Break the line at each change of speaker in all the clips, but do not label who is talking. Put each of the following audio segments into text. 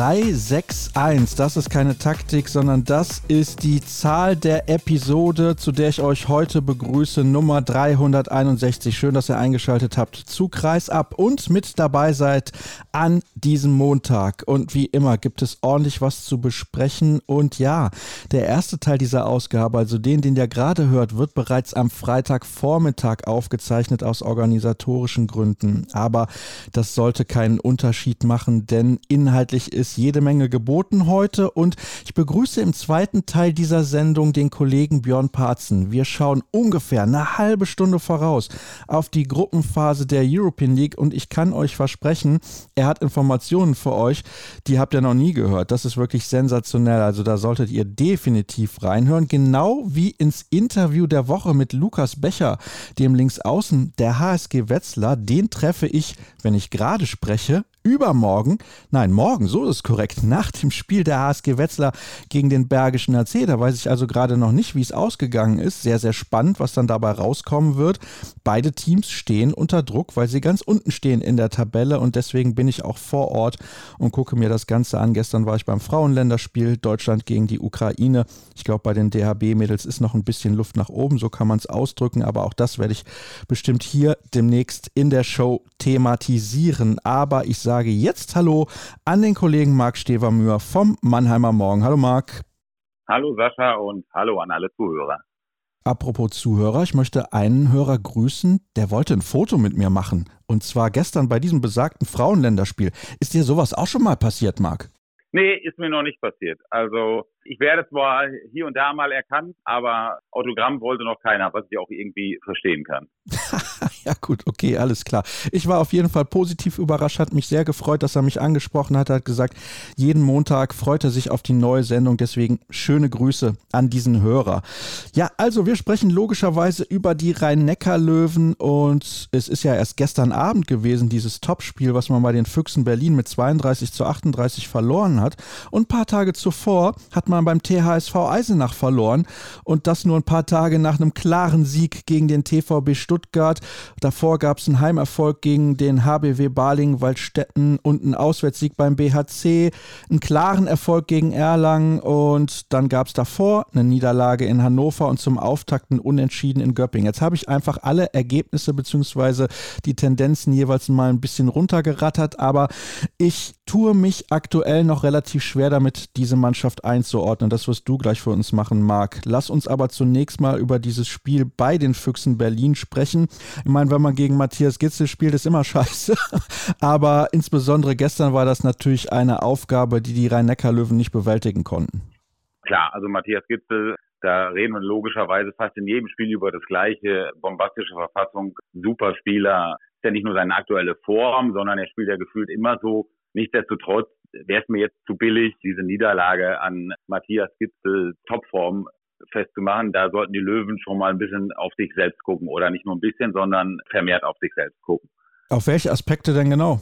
361. Das ist keine Taktik, sondern das ist die Zahl der Episode, zu der ich euch heute begrüße, Nummer 361. Schön, dass ihr eingeschaltet habt zu Kreis ab und mit dabei seid an diesem Montag. Und wie immer gibt es ordentlich was zu besprechen. Und ja, der erste Teil dieser Ausgabe, also den, den ihr gerade hört, wird bereits am Freitagvormittag aufgezeichnet aus organisatorischen Gründen. Aber das sollte keinen Unterschied machen, denn inhaltlich ist jede Menge geboten heute und ich begrüße im zweiten Teil dieser Sendung den Kollegen Björn Parzen. Wir schauen ungefähr eine halbe Stunde voraus auf die Gruppenphase der European League und ich kann euch versprechen, er hat Informationen für euch, die habt ihr noch nie gehört. Das ist wirklich sensationell. Also da solltet ihr definitiv reinhören. Genau wie ins Interview der Woche mit Lukas Becher, dem Linksaußen der HSG Wetzlar. Den treffe ich, wenn ich gerade spreche, übermorgen, nein, morgen, so ist es korrekt, nach dem Spiel der HSG Wetzlar gegen den Bergischen AC. Da weiß ich also gerade noch nicht, wie es ausgegangen ist. Sehr, sehr spannend, was dann dabei rauskommen wird. Beide Teams stehen unter Druck, weil sie ganz unten stehen in der Tabelle und deswegen bin ich auch vor Ort und gucke mir das Ganze an. Gestern war ich beim Frauenländerspiel Deutschland gegen die Ukraine. Ich glaube, bei den DHB-Mädels ist noch ein bisschen Luft nach oben, so kann man es ausdrücken, aber auch das werde ich bestimmt hier demnächst in der Show thematisieren. Aber ich sage, sage jetzt Hallo an den Kollegen Marc Stevermühr vom Mannheimer Morgen. Hallo Marc.
Hallo Sascha und hallo an alle Zuhörer.
Apropos Zuhörer, ich möchte einen Hörer grüßen, der wollte ein Foto mit mir machen. Und zwar gestern bei diesem besagten Frauenländerspiel. Ist dir sowas auch schon mal passiert, Marc?
Nee, ist mir noch nicht passiert. Also ich werde zwar hier und da mal erkannt, aber Autogramm wollte noch keiner, was ich auch irgendwie verstehen kann.
ja gut, okay, alles klar. Ich war auf jeden Fall positiv überrascht, hat mich sehr gefreut, dass er mich angesprochen hat. Hat gesagt, jeden Montag freut er sich auf die neue Sendung. Deswegen schöne Grüße an diesen Hörer. Ja, also wir sprechen logischerweise über die Rhein-Neckar-Löwen und es ist ja erst gestern Abend gewesen, dieses Topspiel, was man bei den Füchsen Berlin mit 32 zu 38 verloren hat. Und ein paar Tage zuvor hat man beim THSV Eisenach verloren und das nur ein paar Tage nach einem klaren Sieg gegen den TVB Stuttgart. Davor gab es einen Heimerfolg gegen den HBW Balingen-Waldstätten und einen Auswärtssieg beim BHC, einen klaren Erfolg gegen Erlangen und dann gab es davor eine Niederlage in Hannover und zum Auftakt einen Unentschieden in Göppingen. Jetzt habe ich einfach alle Ergebnisse bzw. die Tendenzen jeweils mal ein bisschen runtergerattert, aber ich tue mich aktuell noch relativ schwer damit, diese Mannschaft einzuordnen. Das wirst du gleich für uns machen, Marc. Lass uns aber zunächst mal über dieses Spiel bei den Füchsen Berlin sprechen. Ich meine, wenn man gegen Matthias Gitzel spielt, ist immer scheiße. Aber insbesondere gestern war das natürlich eine Aufgabe, die die Rhein-Neckar-Löwen nicht bewältigen konnten.
Klar, also Matthias Gitzel, da reden wir logischerweise fast in jedem Spiel über das gleiche, bombastische Verfassung, Superspieler. Ist ja nicht nur seine aktuelle Form, sondern er spielt ja gefühlt immer so. Nichtsdestotrotz wäre es mir jetzt zu billig, diese Niederlage an Matthias Gitzel Topform festzumachen. Da sollten die Löwen schon mal ein bisschen auf sich selbst gucken oder nicht nur ein bisschen, sondern vermehrt auf sich selbst gucken.
Auf welche Aspekte denn genau?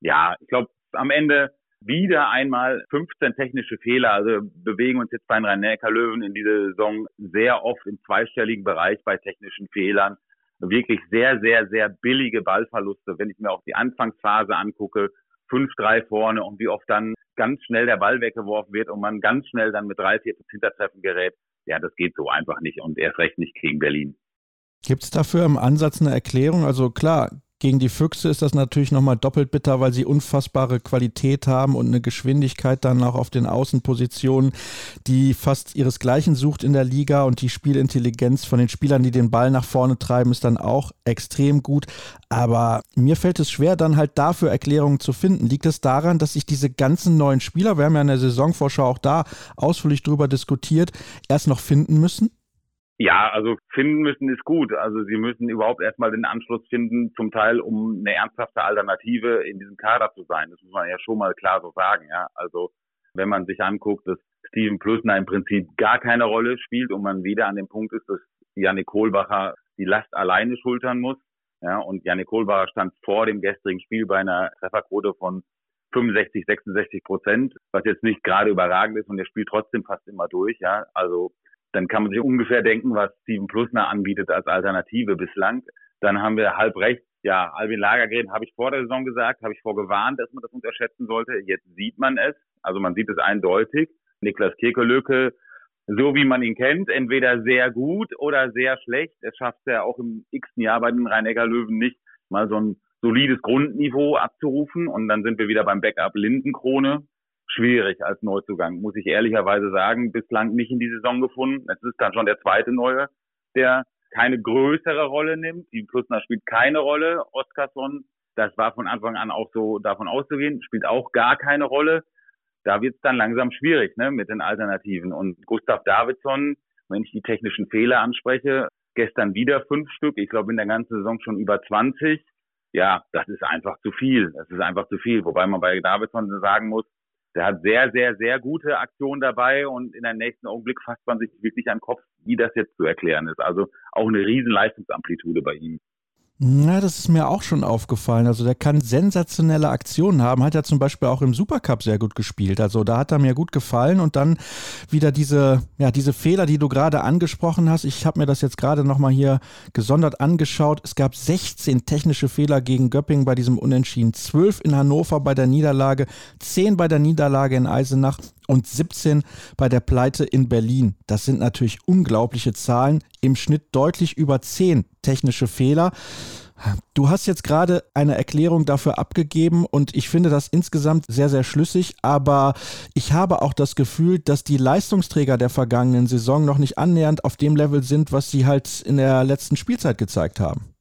Ja, ich glaube, am Ende wieder einmal 15 technische Fehler. Also bewegen uns jetzt bei den Rhein-Neckar-Löwen in dieser Saison sehr oft im zweistelligen Bereich bei technischen Fehlern. Wirklich sehr, sehr, sehr billige Ballverluste. Wenn ich mir auch die Anfangsphase angucke, 5-3 vorne und wie oft dann ganz schnell der Ball weggeworfen wird und man ganz schnell dann mit drei, vier Hintertreffen gerät ja, das geht so einfach nicht und erst recht nicht gegen Berlin.
Gibt es dafür im Ansatz eine Erklärung? Also klar, gegen die Füchse ist das natürlich nochmal doppelt bitter, weil sie unfassbare Qualität haben und eine Geschwindigkeit dann auch auf den Außenpositionen, die fast ihresgleichen sucht in der Liga und die Spielintelligenz von den Spielern, die den Ball nach vorne treiben, ist dann auch extrem gut. Aber mir fällt es schwer, dann halt dafür Erklärungen zu finden. Liegt es daran, dass sich diese ganzen neuen Spieler, wir haben ja in der Saisonvorschau auch da ausführlich drüber diskutiert, erst noch finden müssen?
Ja, also finden müssen ist gut. Also sie müssen überhaupt erstmal den Anschluss finden, zum Teil, um eine ernsthafte Alternative in diesem Kader zu sein. Das muss man ja schon mal klar so sagen, ja. Also wenn man sich anguckt, dass Steven Plüssner im Prinzip gar keine Rolle spielt und man wieder an dem Punkt ist, dass Janik Kohlbacher die Last alleine schultern muss. Ja, und Janik Kohlbacher stand vor dem gestrigen Spiel bei einer Trefferquote von 65, 66 Prozent, was jetzt nicht gerade überragend ist und der spielt trotzdem fast immer durch. Ja, also dann kann man sich ungefähr denken, was Steven Plusner anbietet als Alternative bislang. Dann haben wir halb rechts, ja, Albin Lagergren habe ich vor der Saison gesagt, habe ich vorgewarnt, dass man das unterschätzen sollte. Jetzt sieht man es, also man sieht es eindeutig. Niklas Kirkelöke, so wie man ihn kennt, entweder sehr gut oder sehr schlecht. Es schafft er auch im x-ten Jahr bei den Rhein-Neckar-Löwen nicht, mal so ein solides Grundniveau abzurufen. Und dann sind wir wieder beim Backup Lindenkrone. Schwierig als Neuzugang, muss ich ehrlicherweise sagen. Bislang nicht in die Saison gefunden. Es ist dann schon der zweite Neue, der keine größere Rolle nimmt. Die Plusner spielt keine Rolle. Oskarsson, das war von Anfang an auch so davon auszugehen, spielt auch gar keine Rolle. Da wird es dann langsam schwierig ne, mit den Alternativen. Und Gustav Davidsson, wenn ich die technischen Fehler anspreche, gestern wieder fünf Stück. Ich glaube in der ganzen Saison schon über 20. Ja, das ist einfach zu viel. Das ist einfach zu viel. Wobei man bei Davidsson sagen muss, der hat sehr, sehr, sehr gute Aktionen dabei und in der nächsten Augenblick fasst man sich wirklich an den Kopf, wie das jetzt zu erklären ist. Also auch eine riesen Leistungsamplitude bei ihm.
Na, das ist mir auch schon aufgefallen. Also der kann sensationelle Aktionen haben. Hat ja zum Beispiel auch im Supercup sehr gut gespielt. Also da hat er mir gut gefallen. Und dann wieder diese, ja, diese Fehler, die du gerade angesprochen hast. Ich habe mir das jetzt gerade nochmal hier gesondert angeschaut. Es gab 16 technische Fehler gegen Göppingen bei diesem Unentschieden. 12 in Hannover bei der Niederlage, 10 bei der Niederlage in Eisenach und 17 bei der Pleite in Berlin. Das sind natürlich unglaubliche Zahlen. Im Schnitt deutlich über 10 technische Fehler. Du hast jetzt gerade eine Erklärung dafür abgegeben und ich finde das insgesamt sehr, sehr schlüssig, aber ich habe auch das Gefühl, dass die Leistungsträger der vergangenen Saison noch nicht annähernd auf dem Level sind, was sie halt in der letzten Spielzeit gezeigt haben.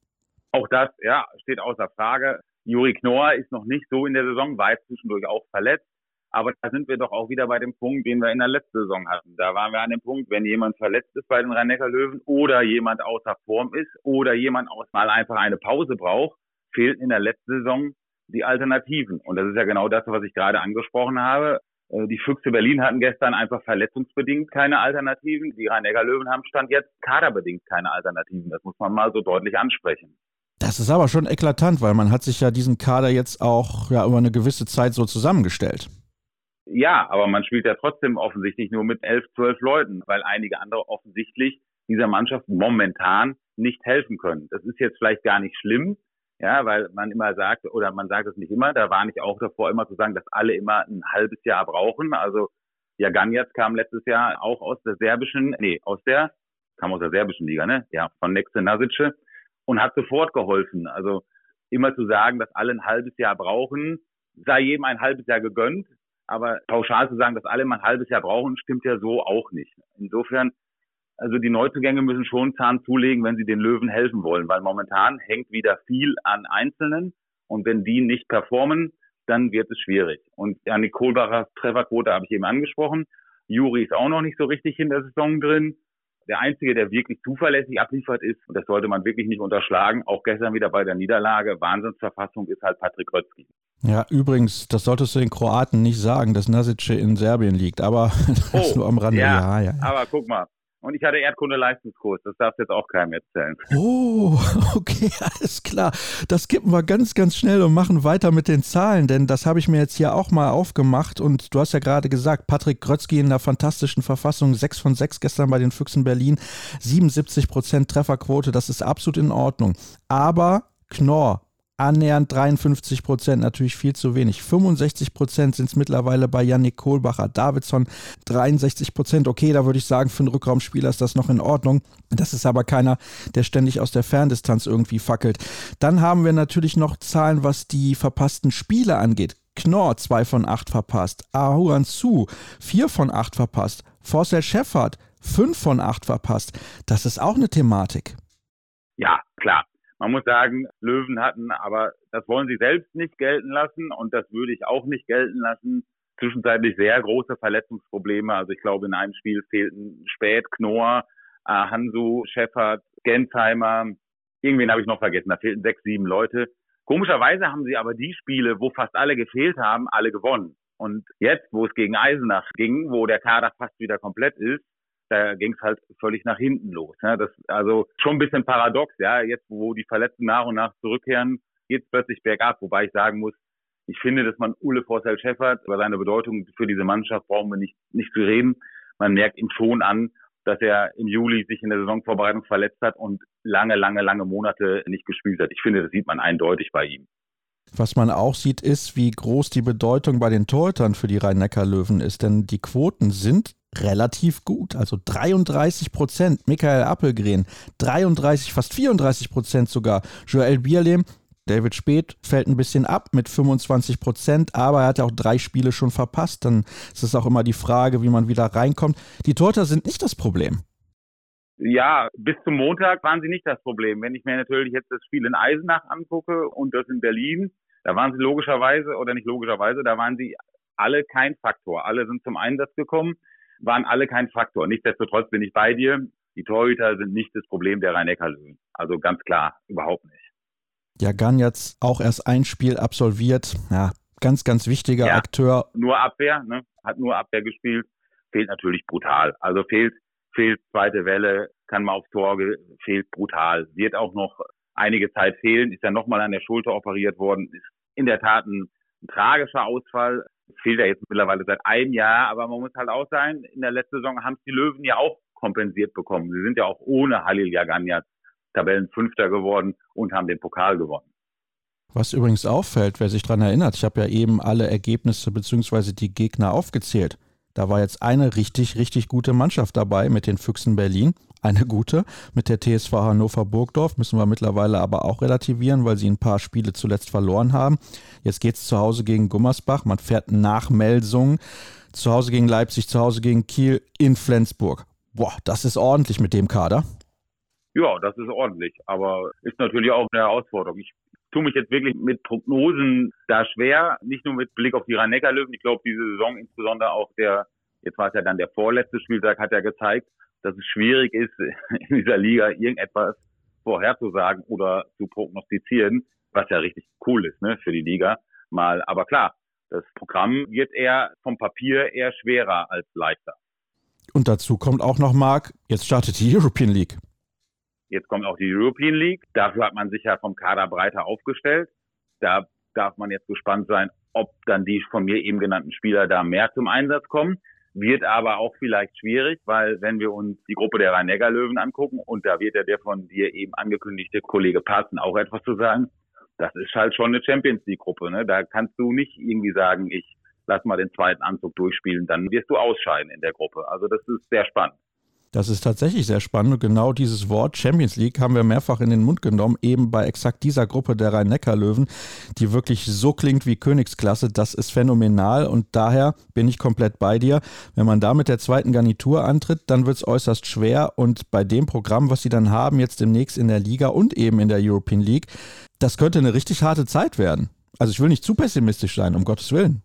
Auch das, ja, steht außer Frage. Juri Knorr ist noch nicht so in der Saison, war jetzt zwischendurch auch verletzt. Aber da sind wir doch auch wieder bei dem Punkt, den wir in der letzten Saison hatten. Da waren wir an dem Punkt, wenn jemand verletzt ist bei den Rhein-Neckar-Löwen oder jemand außer Form ist oder jemand auch mal einfach eine Pause braucht, fehlten in der letzten Saison die Alternativen. Und das ist ja genau das, was ich gerade angesprochen habe. Äh, die Füchse Berlin hatten gestern einfach verletzungsbedingt keine Alternativen. Die Rhein-Neckar-Löwen haben Stand jetzt kaderbedingt keine Alternativen. Das muss man mal so deutlich ansprechen.
Das ist aber schon eklatant, weil man hat sich ja diesen Kader jetzt auch ja, über eine gewisse Zeit so zusammengestellt.
Ja, aber man spielt ja trotzdem offensichtlich nur mit elf, zwölf Leuten, weil einige andere offensichtlich dieser Mannschaft momentan nicht helfen können. Das ist jetzt vielleicht gar nicht schlimm, ja, weil man immer sagt, oder man sagt es nicht immer, da war ich auch davor immer zu sagen, dass alle immer ein halbes Jahr brauchen. Also ja, Ganjats kam letztes Jahr auch aus der serbischen, nee, aus der, kam aus der serbischen Liga, ne? Ja, von Nexe Nasice und hat sofort geholfen. Also immer zu sagen, dass alle ein halbes Jahr brauchen, sei jedem ein halbes Jahr gegönnt, aber pauschal zu sagen, dass alle mal ein halbes Jahr brauchen, stimmt ja so auch nicht. Insofern, also die Neuzugänge müssen schon Zahn zulegen, wenn sie den Löwen helfen wollen, weil momentan hängt wieder viel an Einzelnen und wenn die nicht performen, dann wird es schwierig. Und Janik Kohlbachers Trefferquote habe ich eben angesprochen. Juri ist auch noch nicht so richtig in der Saison drin. Der Einzige, der wirklich zuverlässig abliefert ist, und das sollte man wirklich nicht unterschlagen, auch gestern wieder bei der Niederlage, Wahnsinnsverfassung, ist halt Patrick Rötzky.
Ja, übrigens, das solltest du den Kroaten nicht sagen, dass Nasice in Serbien liegt, aber das oh, nur am Rande.
Ja, ja, ja, aber guck mal. Und ich hatte Erdkunde-Leistungskurs, das darfst du jetzt auch keinem erzählen.
Oh, okay, alles klar. Das kippen wir ganz, ganz schnell und machen weiter mit den Zahlen, denn das habe ich mir jetzt hier auch mal aufgemacht und du hast ja gerade gesagt, Patrick Grötzky in einer fantastischen Verfassung, 6 von 6 gestern bei den Füchsen Berlin, 77 Prozent Trefferquote, das ist absolut in Ordnung. Aber Knorr, annähernd 53 Prozent, natürlich viel zu wenig. 65 Prozent sind es mittlerweile bei Yannick Kohlbacher. Davidson 63 Prozent. Okay, da würde ich sagen, für einen Rückraumspieler ist das noch in Ordnung. Das ist aber keiner, der ständig aus der Ferndistanz irgendwie fackelt. Dann haben wir natürlich noch Zahlen, was die verpassten Spiele angeht. Knorr 2 von 8 verpasst. Ahuan Su 4 von 8 verpasst. Forcel Scheffert 5 von 8 verpasst. Das ist auch eine Thematik.
Ja, klar. Man muss sagen, Löwen hatten, aber das wollen sie selbst nicht gelten lassen und das würde ich auch nicht gelten lassen. Zwischenzeitlich sehr große Verletzungsprobleme. Also ich glaube, in einem Spiel fehlten Spät, Knorr, äh, Hansu, Scheffert, Gensheimer. Irgendwen habe ich noch vergessen. Da fehlten sechs, sieben Leute. Komischerweise haben sie aber die Spiele, wo fast alle gefehlt haben, alle gewonnen. Und jetzt, wo es gegen Eisenach ging, wo der Kader fast wieder komplett ist, da ging es halt völlig nach hinten los. Ne? Das also schon ein bisschen paradox, ja. Jetzt, wo die Verletzten nach und nach zurückkehren, geht es plötzlich bergab, wobei ich sagen muss, ich finde, dass man Ule Forsell Scheffert über seine Bedeutung für diese Mannschaft brauchen wir nicht, nicht zu reden. Man merkt ihm schon an, dass er im Juli sich in der Saisonvorbereitung verletzt hat und lange, lange, lange Monate nicht gespielt hat. Ich finde, das sieht man eindeutig bei ihm.
Was man auch sieht, ist, wie groß die Bedeutung bei den Torhütern für die Rhein-Neckar-Löwen ist. Denn die Quoten sind relativ gut. Also 33 Prozent. Michael Appelgren, 33, fast 34 Prozent sogar. Joel Bierlehm, David Speth fällt ein bisschen ab mit 25 Prozent, aber er hat ja auch drei Spiele schon verpasst. Dann ist es auch immer die Frage, wie man wieder reinkommt. Die Torhüter sind nicht das Problem.
Ja, bis zum Montag waren sie nicht das Problem. Wenn ich mir natürlich jetzt das Spiel in Eisenach angucke und das in Berlin, da waren sie logischerweise oder nicht logischerweise, da waren sie alle kein Faktor. Alle sind zum Einsatz gekommen, waren alle kein Faktor. Nichtsdestotrotz bin ich bei dir. Die Torhüter sind nicht das Problem der Rhein-Neckar-Löwen. Also ganz klar, überhaupt nicht.
Ja, Gan jetzt auch erst ein Spiel absolviert. Ja, ganz, ganz wichtiger ja, Akteur.
Nur Abwehr, ne? Hat nur Abwehr gespielt. Fehlt natürlich brutal. Also fehlt fehlt zweite Welle, kann mal aufs Tor, fehlt brutal. Wird auch noch einige Zeit fehlen, ist ja nochmal an der Schulter operiert worden, ist in der Tat ein, ein tragischer Ausfall. Fehlt ja jetzt mittlerweile seit einem Jahr, aber man muss halt auch sein, in der letzten Saison haben es die Löwen ja auch kompensiert bekommen. Sie sind ja auch ohne Halil Jaganjat Tabellenfünfter geworden und haben den Pokal gewonnen.
Was übrigens auffällt, wer sich daran erinnert, ich habe ja eben alle Ergebnisse bzw. die Gegner aufgezählt. Da war jetzt eine richtig, richtig gute Mannschaft dabei mit den Füchsen Berlin. Eine gute mit der TSV Hannover Burgdorf, müssen wir mittlerweile aber auch relativieren, weil sie ein paar Spiele zuletzt verloren haben. Jetzt geht es zu Hause gegen Gummersbach, man fährt nach Melsungen, zu Hause gegen Leipzig, zu Hause gegen Kiel in Flensburg. Boah, das ist ordentlich mit dem Kader.
Ja, das ist ordentlich, aber ist natürlich auch eine Herausforderung. Ich tue mich jetzt wirklich mit Prognosen da schwer, nicht nur mit Blick auf die Rhein-Neckar-Löwen. Ich glaube, diese Saison insbesondere auch der, jetzt war es ja dann der vorletzte Spieltag, hat ja gezeigt, dass es schwierig ist, in dieser Liga irgendetwas vorherzusagen oder zu prognostizieren, was ja richtig cool ist, ne, für die Liga mal. Aber klar, das Programm wird eher vom Papier eher schwerer als leichter.
Und dazu kommt auch noch, Marc, jetzt startet die European League.
Jetzt kommt auch die European League. Dafür hat man sich ja vom Kader breiter aufgestellt. Da darf man jetzt gespannt sein, ob dann die von mir eben genannten Spieler da mehr zum Einsatz kommen. Wird aber auch vielleicht schwierig, weil wenn wir uns die Gruppe der Rhein-Neckar-Löwen angucken, und da wird ja der von dir eben angekündigte Kollege Parzen auch etwas zu sagen, das ist halt schon eine Champions League-Gruppe. Ne? Da kannst du nicht irgendwie sagen, ich lass mal den zweiten Anzug durchspielen, dann wirst du ausscheiden in der Gruppe. Also das ist sehr spannend.
Das ist tatsächlich sehr spannend. Und genau dieses Wort Champions League haben wir mehrfach in den Mund genommen, eben bei exakt dieser Gruppe der Rhein-Neckar-Löwen, die wirklich so klingt wie Königsklasse. Das ist phänomenal und daher bin ich komplett bei dir. Wenn man da mit der zweiten Garnitur antritt, dann wird es äußerst schwer. Und bei dem Programm, was sie dann haben, jetzt demnächst in der Liga und eben in der European League, das könnte eine richtig harte Zeit werden. Also ich will nicht zu pessimistisch sein, um Gottes Willen.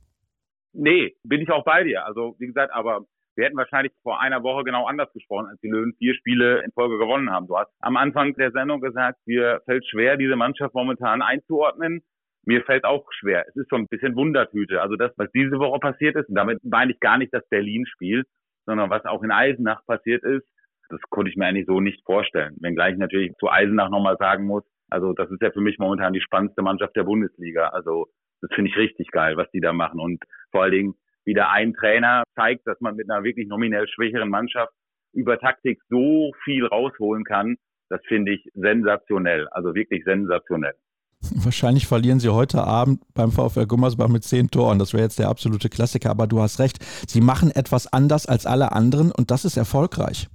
Nee, bin ich auch bei dir. Also wie gesagt, aber wir hätten wahrscheinlich vor einer Woche genau anders gesprochen, als die Löwen vier Spiele in Folge gewonnen haben. Du hast am Anfang der Sendung gesagt, mir fällt schwer, diese Mannschaft momentan einzuordnen. Mir fällt auch schwer. Es ist so ein bisschen Wundertüte. Also das, was diese Woche passiert ist, und damit meine ich gar nicht das Berlin-Spiel, sondern was auch in Eisenach passiert ist, das konnte ich mir eigentlich so nicht vorstellen. Wenngleich ich natürlich zu Eisenach nochmal sagen muss, also das ist ja für mich momentan die spannendste Mannschaft der Bundesliga. Also das finde ich richtig geil, was die da machen. Und vor allen Dingen, wieder ein Trainer zeigt, dass man mit einer wirklich nominell schwächeren Mannschaft über Taktik so viel rausholen kann. Das finde ich sensationell, also wirklich sensationell.
Wahrscheinlich verlieren sie heute Abend beim VfL Gummersbach mit zehn Toren. Das wäre jetzt der absolute Klassiker, aber du hast recht. Sie machen etwas anders als alle anderen und das ist erfolgreich.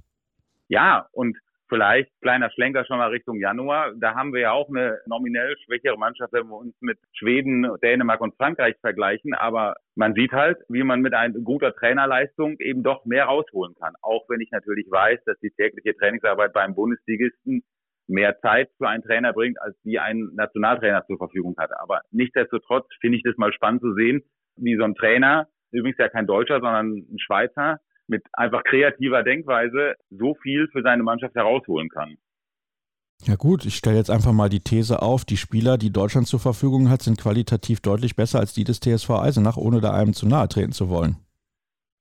Ja, und vielleicht kleiner Schlenker schon mal Richtung Januar. Da haben wir ja auch eine nominell schwächere Mannschaft, wenn wir uns mit Schweden, Dänemark und Frankreich vergleichen. Aber man sieht halt, wie man mit einer guter Trainerleistung eben doch mehr rausholen kann. Auch wenn ich natürlich weiß, dass die tägliche Trainingsarbeit beim Bundesligisten mehr Zeit für einen Trainer bringt, als die ein Nationaltrainer zur Verfügung hatte. Aber nichtsdestotrotz finde ich das mal spannend zu sehen, wie so ein Trainer, übrigens ja kein Deutscher, sondern ein Schweizer, mit einfach kreativer Denkweise so viel für seine Mannschaft herausholen kann.
Ja gut, ich stelle jetzt einfach mal die These auf, die Spieler, die Deutschland zur Verfügung hat, sind qualitativ deutlich besser als die des TSV Eisenach, ohne da einem zu nahe treten zu wollen.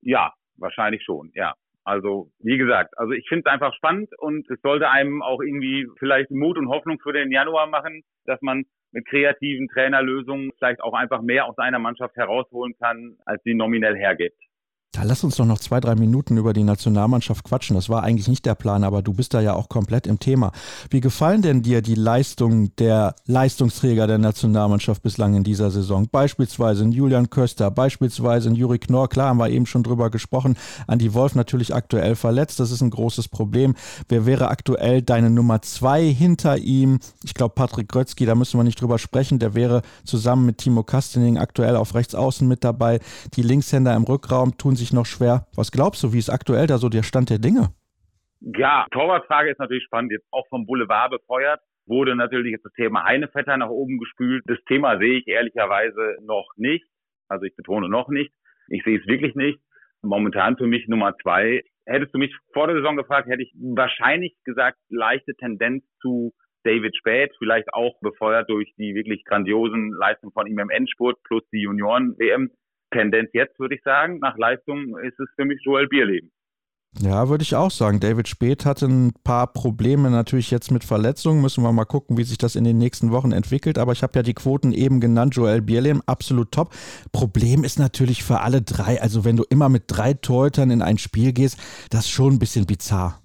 Ja, wahrscheinlich schon, ja. Also wie gesagt, also ich finde es einfach spannend und es sollte einem auch irgendwie vielleicht Mut und Hoffnung für den Januar machen, dass man mit kreativen Trainerlösungen vielleicht auch einfach mehr aus einer Mannschaft herausholen kann, als sie nominell hergibt.
Da lass uns doch noch zwei, drei Minuten über die Nationalmannschaft quatschen. Das war eigentlich nicht der Plan, aber du bist da ja auch komplett im Thema. Wie gefallen denn dir die Leistungen der Leistungsträger der Nationalmannschaft bislang in dieser Saison? Beispielsweise in Julian Köster, beispielsweise in Juri Knorr. Klar, haben wir eben schon drüber gesprochen. Andi Wolf natürlich aktuell verletzt. Das ist ein großes Problem. Wer wäre aktuell deine Nummer zwei hinter ihm? Ich glaube, Patrick Grötzky, da müssen wir nicht drüber sprechen. Der wäre zusammen mit Timo Kastening aktuell auf rechts außen mit dabei. Die Linkshänder im Rückraum tun sich noch schwer. Was glaubst du, wie ist aktuell da so der Stand der Dinge?
Ja, Torwartfrage ist natürlich spannend. Jetzt auch vom Boulevard befeuert wurde natürlich jetzt das Thema Heinevetter nach oben gespült. Das Thema sehe ich ehrlicherweise noch nicht. Also ich betone noch nicht. Ich sehe es wirklich nicht. Momentan für mich Nummer zwei. Hättest du mich vor der Saison gefragt, hätte ich wahrscheinlich gesagt, leichte Tendenz zu David Späth, vielleicht auch befeuert durch die wirklich grandiosen Leistungen von ihm im Endspurt plus die Junioren-WM. Tendenz jetzt, würde ich sagen. Nach Leistung ist es für mich Joel Bierleben.
Ja, würde ich auch sagen. David Speth hatte ein paar Probleme natürlich jetzt mit Verletzungen. Müssen wir mal gucken, wie sich das in den nächsten Wochen entwickelt. Aber ich habe ja die Quoten eben genannt. Joel Bierlehm, absolut top. Problem ist natürlich für alle drei, also wenn du immer mit drei Torhütern in ein Spiel gehst, das ist schon ein bisschen bizarr.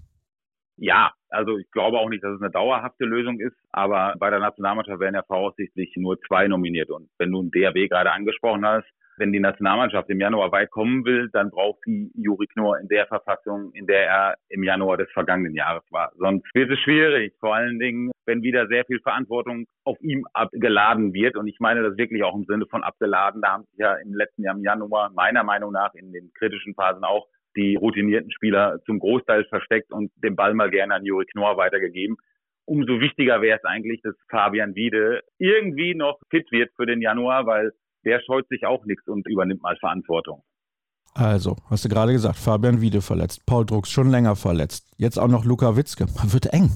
Ja, also ich glaube auch nicht, dass es eine dauerhafte Lösung ist, aber bei der Nationalmannschaft werden ja voraussichtlich nur zwei nominiert. Und wenn du einen DRB gerade angesprochen hast, wenn die Nationalmannschaft im Januar weit kommen will, dann braucht sie Juri Knorr in der Verfassung, in der er im Januar des vergangenen Jahres war. Sonst wird es schwierig, vor allen Dingen, wenn wieder sehr viel Verantwortung auf ihm abgeladen wird. Und ich meine das wirklich auch im Sinne von abgeladen. Da haben sich ja im letzten Jahr im Januar meiner Meinung nach in den kritischen Phasen auch die routinierten Spieler zum Großteil versteckt und den Ball mal gerne an Juri Knorr weitergegeben umso wichtiger wäre es eigentlich, dass Fabian Wiede irgendwie noch fit wird für den Januar, weil der scheut sich auch nichts und übernimmt mal Verantwortung.
Also, hast du gerade gesagt, Fabian Wiede verletzt, Paul Drucks schon länger verletzt, jetzt auch noch Luka Witzke. Wird eng.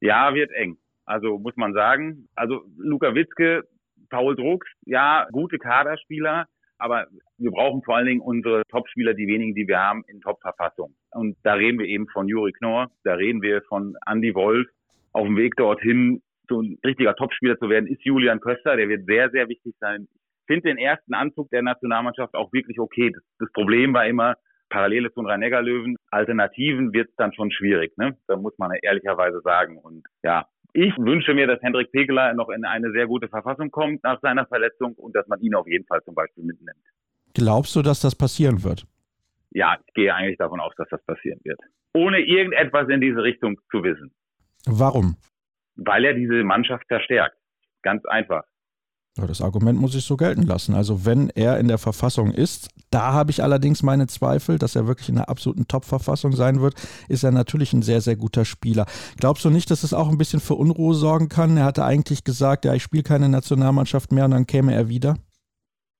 Ja, wird eng. Also muss man sagen, also Luka Witzke, Paul Drucks, ja, gute Kaderspieler, aber wir brauchen vor allen Dingen unsere Topspieler, die wenigen, die wir haben, in Top-Verfassung. Und da reden wir eben von Juri Knorr, da reden wir von Andy Wolf. Auf dem Weg dorthin, so ein richtiger Topspieler zu werden, ist Julian Köster, der wird sehr, sehr wichtig sein finde den ersten Anzug der Nationalmannschaft auch wirklich okay. Das, das Problem war immer, Parallele zu den Rhein-Neckar-Löwen, Alternativen wird es dann schon schwierig, ne? Da muss man ehrlicherweise sagen. Und ja, ich wünsche mir, dass Hendrik Pegeler noch in eine sehr gute Verfassung kommt nach seiner Verletzung und dass man ihn auf jeden Fall zum Beispiel mitnimmt.
Glaubst du, dass das passieren wird?
Ja, ich gehe eigentlich davon aus, dass das passieren wird. Ohne irgendetwas in diese Richtung zu wissen.
Warum?
Weil er diese Mannschaft verstärkt. Ganz einfach.
Ja, das Argument muss ich so gelten lassen. Also wenn er in der Verfassung ist, da habe ich allerdings meine Zweifel, dass er wirklich in einer absoluten Top-Verfassung sein wird, ist er natürlich ein sehr, sehr guter Spieler. Glaubst du nicht, dass es auch ein bisschen für Unruhe sorgen kann? Er hatte eigentlich gesagt, ja, ich spiele keine Nationalmannschaft mehr und dann käme er wieder.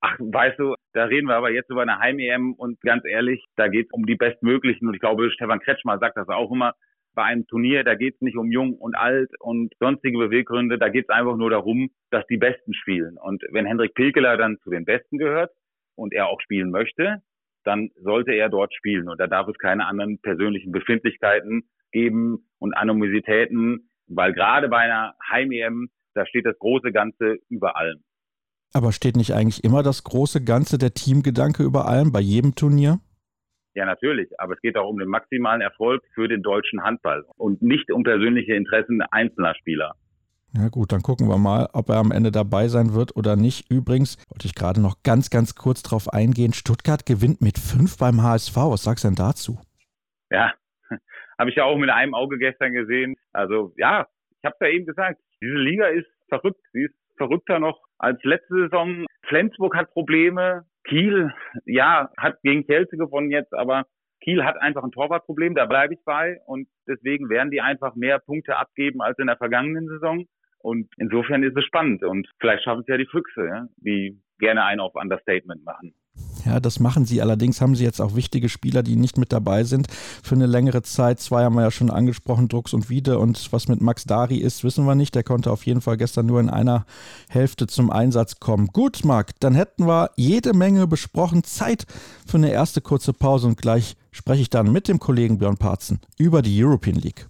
Ach, weißt du, da reden wir aber jetzt über eine Heim-EM und ganz ehrlich, da geht es um die bestmöglichen und ich glaube, Stefan Kretschmer sagt das auch immer, bei einem Turnier, da geht es nicht um jung und alt und sonstige Beweggründe, da geht es einfach nur darum, dass die Besten spielen. Und wenn Hendrik Pilkeler dann zu den Besten gehört und er auch spielen möchte, dann sollte er dort spielen. Und da darf es keine anderen persönlichen Befindlichkeiten geben und Animositäten, weil gerade bei einer Heim-EM, da steht das große Ganze über allem.
Aber steht nicht eigentlich immer das große Ganze, der Teamgedanke über allem bei jedem Turnier?
Ja, natürlich. Aber es geht auch um den maximalen Erfolg für den deutschen Handball und nicht um persönliche Interessen einzelner Spieler.
Ja gut, dann gucken wir mal, ob er am Ende dabei sein wird oder nicht. Übrigens wollte ich gerade noch ganz, ganz kurz drauf eingehen. Stuttgart gewinnt mit fünf beim HSV. Was sagst du denn dazu?
Ja, habe ich ja auch mit einem Auge gestern gesehen. Also ja, ich habe es ja eben gesagt, diese Liga ist verrückt. Sie ist verrückter noch als letzte Saison. Flensburg hat Probleme, Kiel, ja, hat gegen Kielce gewonnen jetzt, aber Kiel hat einfach ein Torwartproblem, da bleibe ich bei und deswegen werden die einfach mehr Punkte abgeben als in der vergangenen Saison. Und insofern ist es spannend und vielleicht schaffen es ja die Füchse, ja, die gerne einen auf Understatement machen.
Ja, das machen sie. Allerdings haben sie jetzt auch wichtige Spieler, die nicht mit dabei sind für eine längere Zeit. Zwei haben wir ja schon angesprochen, Drucks und Wiede. Und was mit Max Dari ist, wissen wir nicht. Der konnte auf jeden Fall gestern nur in einer Hälfte zum Einsatz kommen. Gut, Marc, dann hätten wir jede Menge besprochen. Zeit für eine erste kurze Pause und gleich spreche ich dann mit dem Kollegen Björn Parzen über die European League.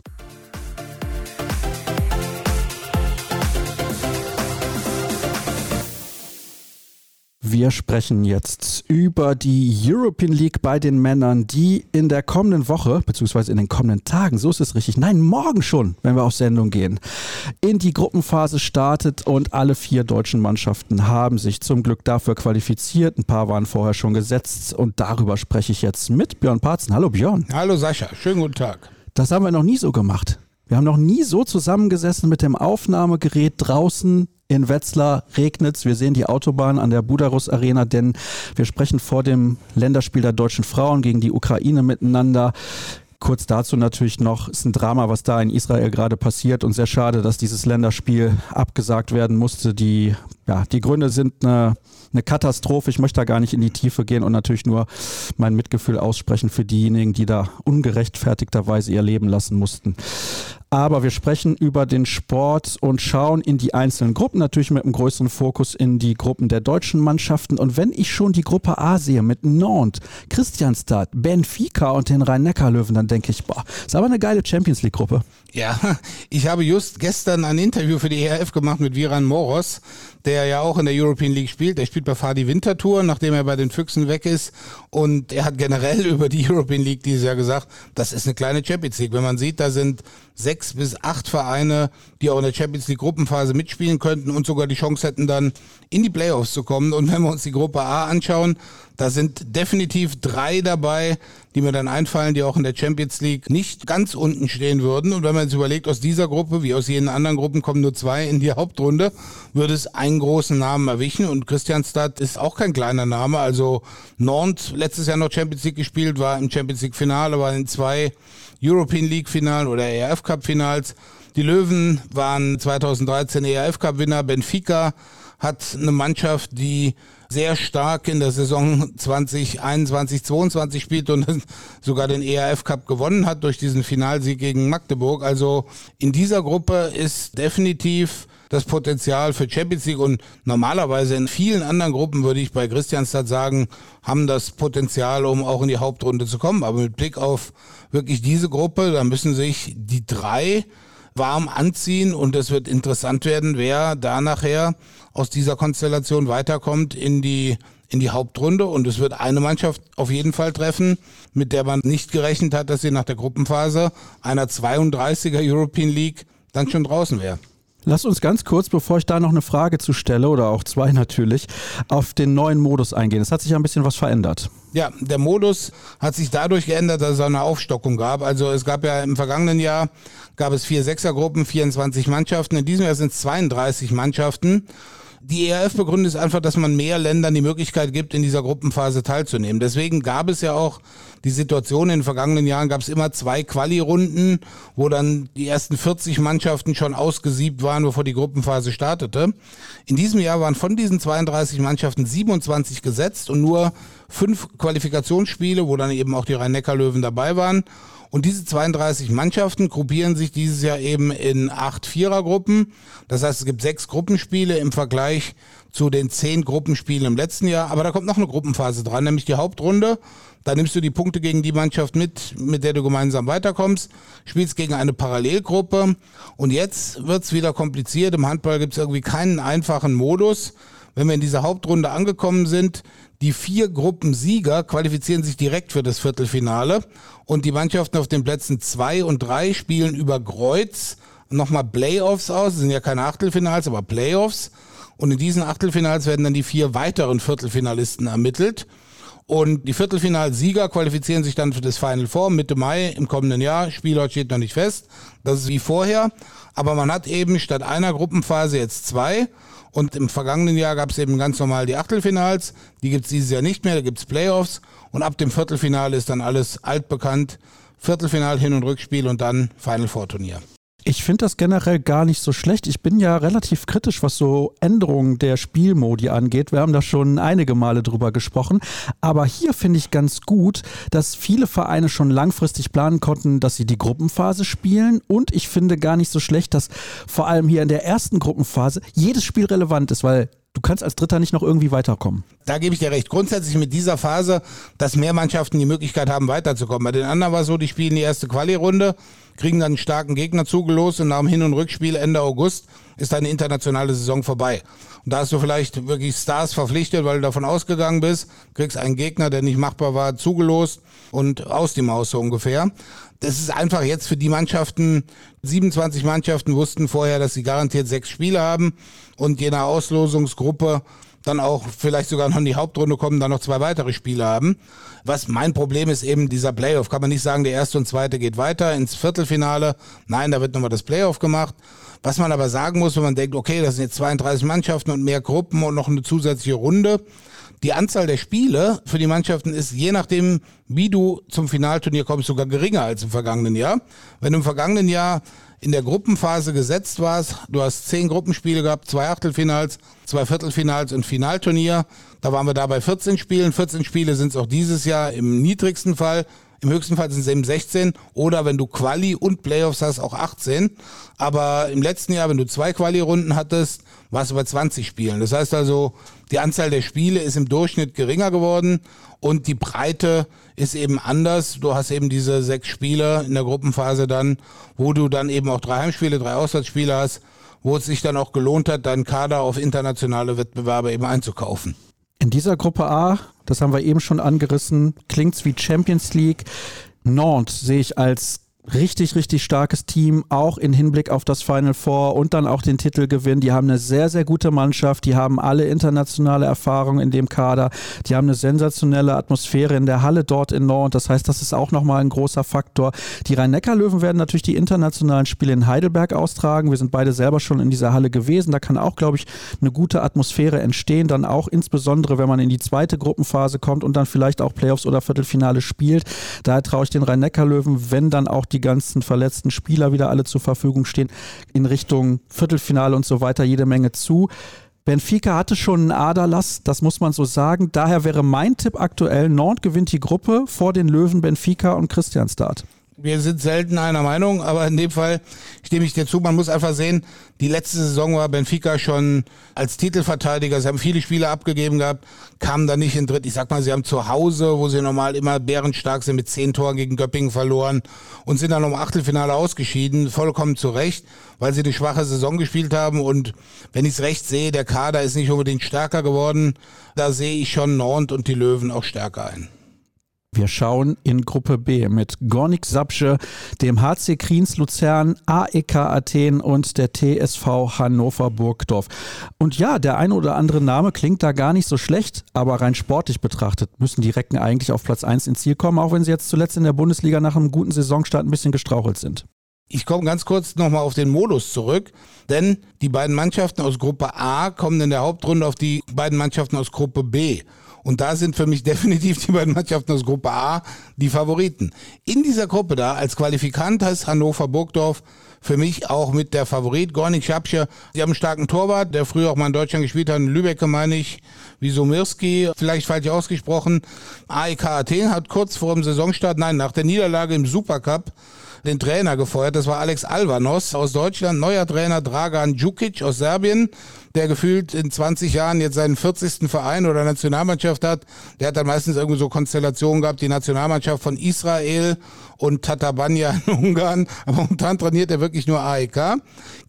Wir sprechen jetzt über die European League bei den Männern, die in der kommenden Woche, beziehungsweise in den kommenden Tagen, so ist es richtig, nein, morgen schon, wenn wir auf Sendung gehen, in die Gruppenphase startet und alle vier deutschen Mannschaften haben sich zum Glück dafür qualifiziert. Ein paar waren vorher schon gesetzt und darüber spreche ich jetzt mit Björn Parzen. Hallo Björn.
Hallo Sascha, schönen guten Tag.
Das haben wir noch nie so gemacht. Wir haben noch nie so zusammengesessen mit dem Aufnahmegerät draußen in Wetzlar regnet Wir sehen die Autobahn an der Budarus Arena, denn wir sprechen vor dem Länderspiel der deutschen Frauen gegen die Ukraine miteinander. Kurz dazu natürlich noch, ist ein Drama, was da in Israel gerade passiert und sehr schade, dass dieses Länderspiel abgesagt werden musste. Die, ja, die Gründe sind eine, eine Katastrophe. Ich möchte da gar nicht in die Tiefe gehen und natürlich nur mein Mitgefühl aussprechen für diejenigen, die da ungerechtfertigterweise ihr Leben lassen mussten. Aber wir sprechen über den Sport und schauen in die einzelnen Gruppen, natürlich mit einem größeren Fokus in die Gruppen der deutschen Mannschaften. Und wenn ich schon die Gruppe A sehe mit Nantes, Christianstadt, Benfica und den Rhein-Neckar-Löwen, dann denke ich, boah, ist aber eine geile Champions League-Gruppe.
Ja, ich habe just gestern ein Interview für die ERF gemacht mit Viran Moros, der ja auch in der European League spielt. Der spielt bei Fadi Wintertour, nachdem er bei den Füchsen weg ist. Und er hat generell über die European League dieses Jahr gesagt, das ist eine kleine Champions League. Wenn man sieht, da sind sechs bis acht Vereine, die auch in der Champions League Gruppenphase mitspielen könnten und sogar die Chance hätten, dann in die Playoffs zu kommen. Und wenn wir uns die Gruppe A anschauen, da sind definitiv drei dabei, die mir dann einfallen, die auch in der Champions League nicht ganz unten stehen würden. Und wenn man jetzt überlegt, aus dieser Gruppe, wie aus jenen anderen Gruppen, kommen nur zwei in die Hauptrunde, würde es einen großen Namen erwischen. Und Christianstadt ist auch kein kleiner Name. Also Nantes, letztes Jahr noch Champions League gespielt, war im Champions League Finale, war in zwei European League Finalen oder ERF Cup Finals. Die Löwen waren 2013 ERF Cup Winner. Benfica hat eine Mannschaft, die sehr stark in der Saison 2021, 22 spielt und sogar den ERF Cup gewonnen hat durch diesen Finalsieg gegen Magdeburg. Also in dieser Gruppe ist definitiv das Potenzial für Champions League und normalerweise in vielen anderen Gruppen würde ich bei Christianstadt sagen, haben das Potenzial, um auch in die Hauptrunde zu kommen. Aber mit Blick auf wirklich diese Gruppe, da müssen sich die drei warm anziehen und es wird interessant werden, wer da nachher aus dieser Konstellation weiterkommt in die in die Hauptrunde und es wird eine Mannschaft auf jeden Fall treffen, mit der man nicht gerechnet hat, dass sie nach der Gruppenphase einer 32er European League dann schon draußen wäre.
Lass uns ganz kurz, bevor ich da noch eine Frage zu stelle, oder auch zwei natürlich, auf den neuen Modus eingehen. Es hat sich ja ein bisschen was verändert.
Ja, der Modus hat sich dadurch geändert, dass es eine Aufstockung gab. Also es gab ja im vergangenen Jahr gab es vier Sechsergruppen, 24 Mannschaften. In diesem Jahr sind es 32 Mannschaften. Die ERF begründet es einfach, dass man mehr Ländern die Möglichkeit gibt, in dieser Gruppenphase teilzunehmen. Deswegen gab es ja auch die Situation, in den vergangenen Jahren gab es immer zwei Quali-Runden, wo dann die ersten 40 Mannschaften schon ausgesiebt waren, bevor die Gruppenphase startete. In diesem Jahr waren von diesen 32 Mannschaften 27 gesetzt und nur fünf Qualifikationsspiele, wo dann eben auch die Rhein-Neckar-Löwen dabei waren. Und diese 32 Mannschaften gruppieren sich dieses Jahr eben in acht Vierergruppen. Das heißt, es gibt sechs Gruppenspiele im Vergleich zu den zehn Gruppenspielen im letzten Jahr. Aber da kommt noch eine Gruppenphase dran, nämlich die Hauptrunde. Da nimmst du die Punkte gegen die Mannschaft mit, mit der du gemeinsam weiterkommst, spielst gegen eine Parallelgruppe. Und jetzt wird's wieder kompliziert. Im Handball gibt's irgendwie keinen einfachen Modus. Wenn wir in dieser Hauptrunde angekommen sind, die vier Gruppensieger qualifizieren sich direkt für das Viertelfinale und die Mannschaften auf den Plätzen zwei und drei spielen über Kreuz nochmal Playoffs aus. Das sind ja keine Achtelfinals, aber Playoffs. Und in diesen Achtelfinals werden dann die vier weiteren Viertelfinalisten ermittelt. Und die Viertelfinalsieger qualifizieren sich dann für das Final Four Mitte Mai im kommenden Jahr. Spielort steht noch nicht fest. Das ist wie vorher. Aber man hat eben statt einer Gruppenphase jetzt zwei. Und im vergangenen Jahr gab es eben ganz normal die Achtelfinals. Die gibt es dieses Jahr nicht mehr. Da gibt es Playoffs. Und ab dem Viertelfinale ist dann alles altbekannt. Viertelfinal, Hin- und Rückspiel und dann Final Four Turnier.
Ich finde das generell gar nicht so schlecht. Ich bin ja relativ kritisch, was so Änderungen der Spielmodi angeht. Wir haben da schon einige Male drüber gesprochen. Aber hier finde ich ganz gut, dass viele Vereine schon langfristig planen konnten, dass sie die Gruppenphase spielen. Und ich finde gar nicht so schlecht, dass vor allem hier in der ersten Gruppenphase jedes Spiel relevant ist, weil du kannst als Dritter nicht noch irgendwie weiterkommen.
Da gebe ich dir recht. Grundsätzlich mit dieser Phase, dass mehr Mannschaften die Möglichkeit haben, weiterzukommen. Bei den anderen war es so, die spielen die erste Quali-Runde, kriegen dann einen starken Gegner zugelost und nach dem Hin- und Rückspiel Ende August ist deine internationale Saison vorbei. Und da hast du vielleicht wirklich Stars verpflichtet, weil du davon ausgegangen bist, kriegst einen Gegner, der nicht machbar war, zugelost und aus die Maus so ungefähr. Das ist einfach jetzt für die Mannschaften, 27 Mannschaften wussten vorher, dass sie garantiert sechs Spiele haben und je nach Auslosungsgruppe dann auch vielleicht sogar noch in die Hauptrunde kommen, dann noch zwei weitere Spiele haben. Was mein Problem ist eben dieser Playoff. Kann man nicht sagen, der erste und zweite geht weiter ins Viertelfinale. Nein, da wird nochmal das Playoff gemacht. Was man aber sagen muss, wenn man denkt, okay, das sind jetzt 32 Mannschaften und mehr Gruppen und noch eine zusätzliche Runde. Die Anzahl der Spiele für die Mannschaften ist je nachdem, wie du zum Finalturnier kommst, sogar geringer als im vergangenen Jahr. Wenn du im vergangenen Jahr in der Gruppenphase gesetzt warst, du hast zehn Gruppenspiele gehabt, zwei Achtelfinals, zwei Viertelfinals und Finalturnier. Da waren wir da bei 14 Spielen. 14 Spiele sind es auch dieses Jahr im niedrigsten Fall. Im höchsten Fall sind es eben 16 oder wenn du Quali und Playoffs hast, auch 18. Aber im letzten Jahr, wenn du zwei Quali-Runden hattest, warst du bei 20 Spielen. Das heißt also, die Anzahl der Spiele ist im Durchschnitt geringer geworden und die Breite ist eben anders. Du hast eben diese sechs Spiele in der Gruppenphase dann, wo du dann eben auch drei Heimspiele, drei Auswärtsspiele hast, wo es sich dann auch gelohnt hat, deinen Kader auf internationale Wettbewerbe eben einzukaufen.
In dieser Gruppe A, das haben wir eben schon angerissen, klingt es wie Champions League. Nantes sehe ich als richtig, richtig starkes Team, auch in Hinblick auf das Final Four und dann auch den Titelgewinn. Die haben eine sehr, sehr gute Mannschaft, die haben alle internationale Erfahrung in dem Kader, die haben eine sensationelle Atmosphäre in der Halle dort in Nord. Das heißt, das ist auch nochmal ein großer Faktor. Die Rhein-Neckar-Löwen werden natürlich die internationalen Spiele in Heidelberg austragen. Wir sind beide selber schon in dieser Halle gewesen. Da kann auch, glaube ich, eine gute Atmosphäre entstehen. Dann auch insbesondere, wenn man in die zweite Gruppenphase kommt und dann vielleicht auch Playoffs oder Viertelfinale spielt. Daher traue ich den Rhein-Neckar-Löwen, wenn dann auch die die ganzen verletzten Spieler wieder alle zur Verfügung stehen, in Richtung Viertelfinale und so weiter jede Menge zu. Benfica hatte schon einen Aderlass, das muss man so sagen. Daher wäre mein Tipp aktuell, Nord gewinnt die Gruppe vor den Löwen Benfica und Christian Start
wir sind selten einer Meinung, aber in dem Fall stimme ich dir zu. Man muss einfach sehen, die letzte Saison war Benfica schon als Titelverteidiger. Sie haben viele Spiele abgegeben gehabt, kamen da nicht in dritt. Ich sag mal, sie haben zu Hause, wo sie normal immer bärenstark sind, mit zehn Toren gegen Göppingen verloren und sind dann um Achtelfinale ausgeschieden. Vollkommen zu Recht, weil sie eine schwache Saison gespielt haben. Und wenn ich es recht sehe, der Kader ist nicht unbedingt stärker geworden. Da sehe ich schon Nord und die Löwen auch stärker ein.
Wir schauen in Gruppe B mit Gornik Sapsche, dem HC Kriens Luzern, AEK Athen und der TSV Hannover Burgdorf. Und ja, der ein oder andere Name klingt da gar nicht so schlecht, aber rein sportlich betrachtet müssen die Recken eigentlich auf Platz 1 ins Ziel kommen, auch wenn sie jetzt zuletzt in der Bundesliga nach einem guten Saisonstart ein bisschen gestrauchelt sind.
Ich komme ganz kurz nochmal auf den Modus zurück, denn die beiden Mannschaften aus Gruppe A kommen in der Hauptrunde auf die beiden Mannschaften aus Gruppe B. Und da sind für mich definitiv die beiden Mannschaften aus Gruppe A die Favoriten. In dieser Gruppe da als Qualifikant heißt Hannover Burgdorf für mich auch mit der Favorit Gornik Schapsche. Die haben einen starken Torwart, der früher auch mal in Deutschland gespielt hat, in Lübeck meine ich, wie Somirski, vielleicht falsch ausgesprochen. AEK Athen hat kurz vor dem Saisonstart, nein, nach der Niederlage im Supercup den Trainer gefeuert. Das war Alex Alvanos aus Deutschland, neuer Trainer Dragan Djukic aus Serbien der gefühlt in 20 Jahren jetzt seinen 40. Verein oder Nationalmannschaft hat, der hat dann meistens irgendwie so Konstellationen gehabt, die Nationalmannschaft von Israel und Tatabanya in Ungarn. Aber momentan trainiert er wirklich nur AEK.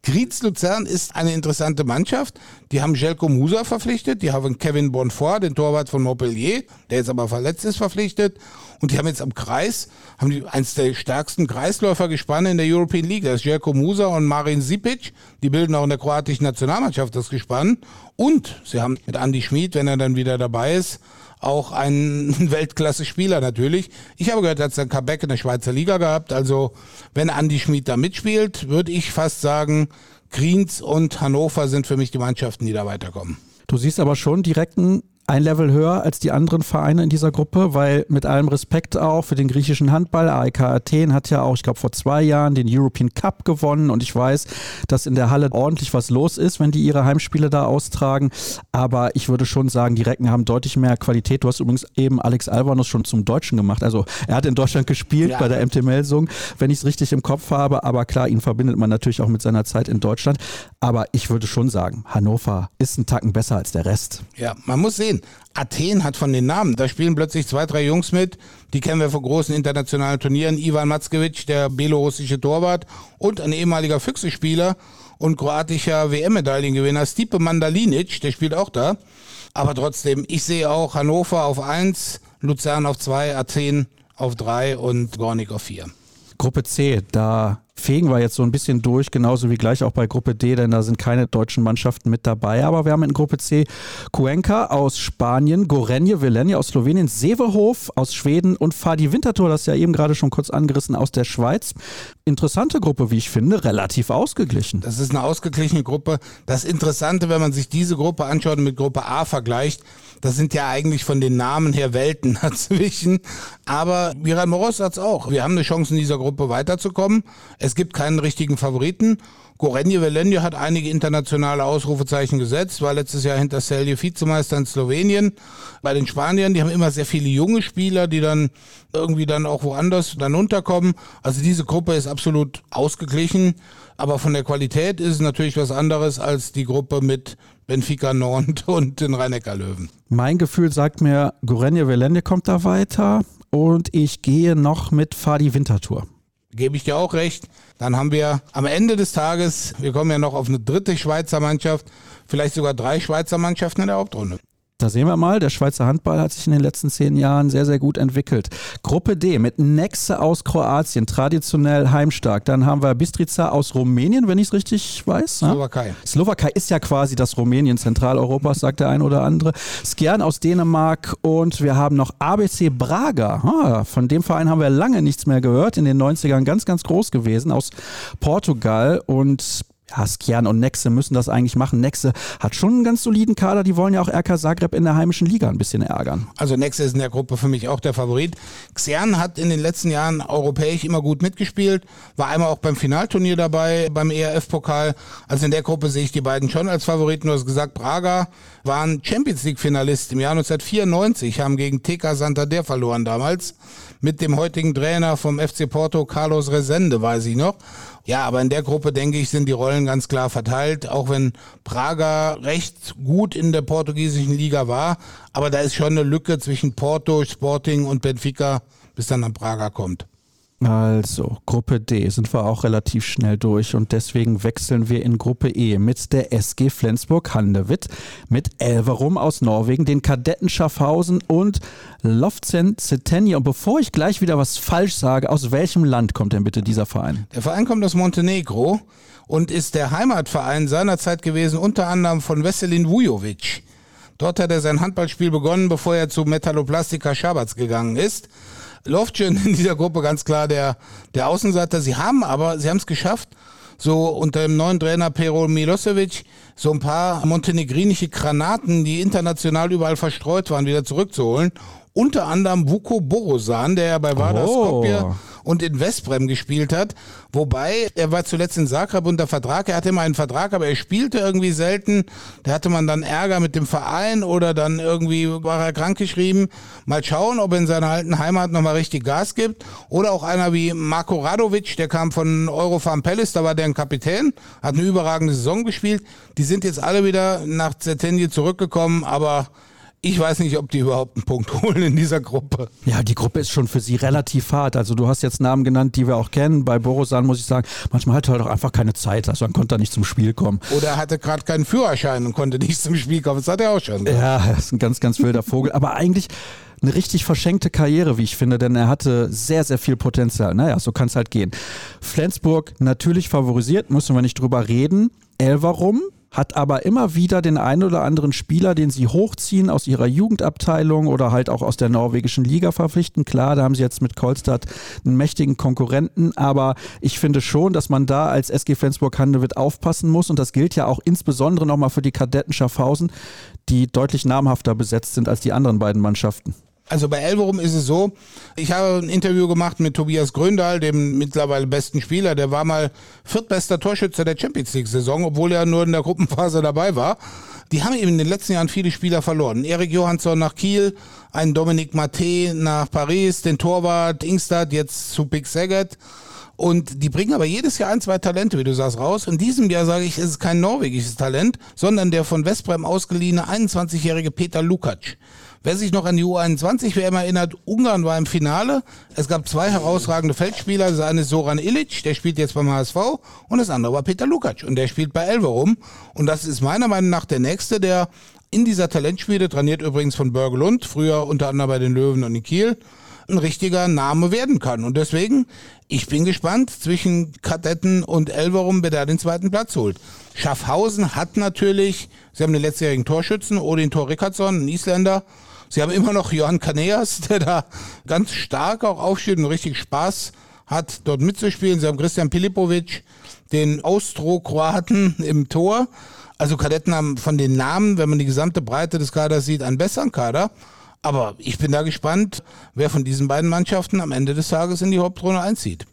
Griez Luzern ist eine interessante Mannschaft. Die haben Jelko Musa verpflichtet, die haben Kevin Bonfort, den Torwart von Montpellier, der jetzt aber verletzt ist, verpflichtet. Und die haben jetzt am Kreis, haben die eins der stärksten Kreisläufergespanne in der European League. Das ist Jelko Musa und Marin Sipic. Die bilden auch in der kroatischen Nationalmannschaft das Gespann. Und sie haben mit Andy Schmid, wenn er dann wieder dabei ist, auch einen Weltklasse-Spieler natürlich. Ich habe gehört, er hat sein Comeback in der Schweizer Liga gehabt. Also wenn Andy Schmid da mitspielt, würde ich fast sagen, Kriens und Hannover sind für mich die Mannschaften, die da weiterkommen.
Du siehst aber schon direkt einen ein Level höher als die anderen Vereine in dieser Gruppe, weil mit allem Respekt auch für den griechischen Handball, AEK Athen hat ja auch, ich glaube, vor zwei Jahren den European Cup gewonnen und ich weiß, dass in der Halle ordentlich was los ist, wenn die ihre Heimspiele da austragen. Aber ich würde schon sagen, die Recken haben deutlich mehr Qualität. Du hast übrigens eben Alex Alvanus schon zum Deutschen gemacht. Also er hat in Deutschland gespielt ja. bei der MT Melsung, wenn ich es richtig im Kopf habe. Aber klar, ihn verbindet man natürlich auch mit seiner Zeit in Deutschland. Aber ich würde schon sagen, Hannover ist ein Tacken besser als der Rest.
Ja, man muss sehen. Athen hat von den Namen, da spielen plötzlich zwei, drei Jungs mit, die kennen wir von großen internationalen Turnieren. Ivan Matzkewitsch, der belorussische Torwart und ein ehemaliger Füchse-Spieler und kroatischer WM-Medaillengewinner Stipe Mandalinic, der spielt auch da. Aber trotzdem, ich sehe auch Hannover auf 1, Luzern auf 2, Athen auf 3 und Gornik auf 4.
Gruppe C, da fegen wir jetzt so ein bisschen durch, genauso wie gleich auch bei Gruppe D, denn da sind keine deutschen Mannschaften mit dabei. Aber wir haben in Gruppe C Cuenca aus Spanien, Gorenje Velenje aus Slowenien, Sevehof aus Schweden und Fadi Winterthur, das ja eben gerade schon kurz angerissen, aus der Schweiz. Interessante Gruppe, wie ich finde, relativ ausgeglichen.
Das ist eine ausgeglichene Gruppe. Das Interessante, wenn man sich diese Gruppe anschaut und mit Gruppe A vergleicht, das sind ja eigentlich von den Namen her Welten dazwischen. Aber Miran Moros sagt es auch. Wir haben eine Chance, in dieser Gruppe weiterzukommen. Es gibt keinen richtigen Favoriten. Gorenje Velenje hat einige internationale Ausrufezeichen gesetzt, war letztes Jahr hinter Celje Vizemeister in Slowenien. Bei den Spaniern, die haben immer sehr viele junge Spieler, die dann irgendwie dann auch woanders dann unterkommen. Also diese Gruppe ist absolut ausgeglichen. Aber von der Qualität ist es natürlich was anderes als die Gruppe mit Benfica Nord und den rhein löwen
Mein Gefühl sagt mir, Gorenje Velende kommt da weiter und ich gehe noch mit Fadi Wintertour.
Gebe ich dir auch recht. Dann haben wir am Ende des Tages, wir kommen ja noch auf eine dritte Schweizer Mannschaft, vielleicht sogar drei Schweizer Mannschaften in der Hauptrunde.
Da sehen wir mal, der Schweizer Handball hat sich in den letzten zehn Jahren sehr, sehr gut entwickelt. Gruppe D mit Nexe aus Kroatien, traditionell heimstark. Dann haben wir Bistrica aus Rumänien, wenn ich es richtig weiß.
Ne? Slowakei.
Slowakei ist ja quasi das Rumänien Zentraleuropas, sagt der ein oder andere. Skjern aus Dänemark und wir haben noch ABC Braga. Ah, von dem Verein haben wir lange nichts mehr gehört. In den 90ern ganz, ganz groß gewesen aus Portugal. Und ja, Skjern und Nexe müssen das eigentlich machen. Nexe hat schon einen ganz soliden Kader. Die wollen ja auch RK Zagreb in der heimischen Liga ein bisschen ärgern.
Also Nexe ist in der Gruppe für mich auch der Favorit. Xern hat in den letzten Jahren europäisch immer gut mitgespielt. War einmal auch beim Finalturnier dabei, beim ERF-Pokal. Also in der Gruppe sehe ich die beiden schon als Favoriten. Du hast gesagt, Braga waren Champions League-Finalist im Jahr 1994, haben gegen TK Santander verloren damals. Mit dem heutigen Trainer vom FC Porto, Carlos Resende, weiß ich noch. Ja, aber in der Gruppe, denke ich, sind die Rollen ganz klar verteilt, auch wenn Praga recht gut in der portugiesischen Liga war. Aber da ist schon eine Lücke zwischen Porto, Sporting und Benfica, bis dann an Praga kommt.
Also, Gruppe D sind wir auch relativ schnell durch und deswegen wechseln wir in Gruppe E mit der SG Flensburg-Handewitt, mit Elverum aus Norwegen, den Kadetten Schaffhausen und Lofzen Zetenje. Und bevor ich gleich wieder was falsch sage, aus welchem Land kommt denn bitte dieser Verein?
Der Verein kommt aus Montenegro und ist der Heimatverein seinerzeit gewesen, unter anderem von Veselin Vujovic. Dort hat er sein Handballspiel begonnen, bevor er zu Metalloplastika Schabats gegangen ist. Lovcin in dieser Gruppe ganz klar der, der Außenseiter. Sie haben aber, sie haben es geschafft, so unter dem neuen Trainer Pero Milosevic so ein paar montenegrinische Granaten, die international überall verstreut waren, wieder zurückzuholen. Unter anderem Vuko Borosan, der ja bei Vardar oh. Skopje und in Westbrem gespielt hat. Wobei, er war zuletzt in Zagreb unter Vertrag. Er hatte immer einen Vertrag, aber er spielte irgendwie selten. Da hatte man dann Ärger mit dem Verein oder dann irgendwie war er krankgeschrieben. Mal schauen, ob er in seiner alten Heimat nochmal richtig Gas gibt. Oder auch einer wie Marko Radovic, der kam von Eurofarm Palace, da war der ein Kapitän, hat eine überragende Saison gespielt. Die sind jetzt alle wieder nach Zetenje zurückgekommen, aber ich weiß nicht, ob die überhaupt einen Punkt holen in dieser Gruppe.
Ja, die Gruppe ist schon für sie relativ hart. Also du hast jetzt Namen genannt, die wir auch kennen. Bei Borosan muss ich sagen, manchmal hatte er doch einfach keine Zeit. Also dann konnte er nicht zum Spiel kommen.
Oder er hatte gerade keinen Führerschein und konnte nicht zum Spiel kommen. Das hat er auch schon.
Ja, das ist ein ganz, ganz wilder Vogel. Aber eigentlich eine richtig verschenkte Karriere, wie ich finde, denn er hatte sehr, sehr viel Potenzial. Naja, so kann es halt gehen. Flensburg natürlich favorisiert, müssen wir nicht drüber reden. Elverum hat aber immer wieder den einen oder anderen Spieler, den sie hochziehen aus ihrer Jugendabteilung oder halt auch aus der norwegischen Liga verpflichten. Klar, da haben sie jetzt mit Kolstad einen mächtigen Konkurrenten, aber ich finde schon, dass man da als SG Flensburg-Handewitt aufpassen muss und das gilt ja auch insbesondere nochmal für die Kadetten Schaffhausen, die deutlich namhafter besetzt sind als die anderen beiden Mannschaften.
Also bei Elverum ist es so, ich habe ein Interview gemacht mit Tobias Gröndal, dem mittlerweile besten Spieler. Der war mal viertbester Torschütze der Champions League-Saison, obwohl er nur in der Gruppenphase dabei war. Die haben eben in den letzten Jahren viele Spieler verloren. Erik Johansson nach Kiel, ein Dominik Maté nach Paris, den Torwart Ingstad jetzt zu Big Saget. Und die bringen aber jedes Jahr ein, zwei Talente, wie du sagst, raus. In diesem Jahr sage ich, ist es kein norwegisches Talent, sondern der von Westbrem ausgeliehene 21-jährige Peter Lukacs. Wer sich noch an die U21-WM erinnert, Ungarn war im Finale. Es gab zwei herausragende Feldspieler. Das eine ist Soran Ilic, der spielt jetzt beim HSV. Und das andere war Peter Lukac und der spielt bei Elverum. Und das ist meiner Meinung nach der Nächste, der in dieser Talentschmiede, trainiert übrigens von Börgelund, früher unter anderem bei den Löwen und in Kiel, ein richtiger Name werden kann. Und deswegen, ich bin gespannt zwischen Kadetten und Elverum, wer da den zweiten Platz holt. Schaffhausen hat natürlich, sie haben den letztjährigen Torschützen, Odin Thor Rickardsson, ein Isländer, Sie haben immer noch Johann Kaneas, der da ganz stark auch aufsteht und richtig Spaß hat, dort mitzuspielen. Sie haben Christian Pilipovic, den Austro-Kroaten im Tor. Also Kadetten haben von den Namen, wenn man die gesamte Breite des Kaders sieht, einen besseren Kader. Aber ich bin da gespannt, wer von diesen beiden Mannschaften am Ende des Tages in die Hauptrunde einzieht.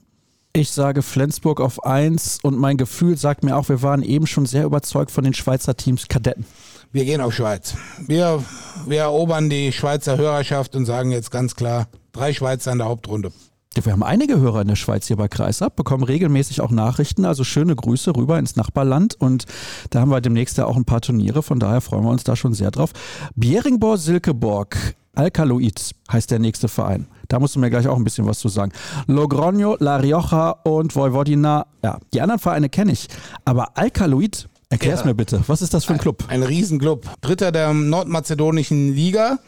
Ich sage Flensburg auf 1 und mein Gefühl sagt mir auch, wir waren eben schon sehr überzeugt von den Schweizer Teams Kadetten.
Wir gehen auf Schweiz. Wir, wir erobern die Schweizer Hörerschaft und sagen jetzt ganz klar, drei Schweizer in der Hauptrunde.
Wir haben einige Hörer in der Schweiz hier bei Kreisab, bekommen regelmäßig auch Nachrichten, also schöne Grüße rüber ins Nachbarland und da haben wir demnächst ja auch ein paar Turniere, von daher freuen wir uns da schon sehr drauf. Bieringborg Silkeborg, Alkaloid heißt der nächste Verein. Da musst du mir gleich auch ein bisschen was zu sagen. Logroño, La Rioja und Vojvodina, ja, die anderen Vereine kenne ich, aber Alkaloid Erklär's ja. mir bitte. Was ist das für ein Club?
Ein, ein Riesenclub. Dritter der nordmazedonischen Liga.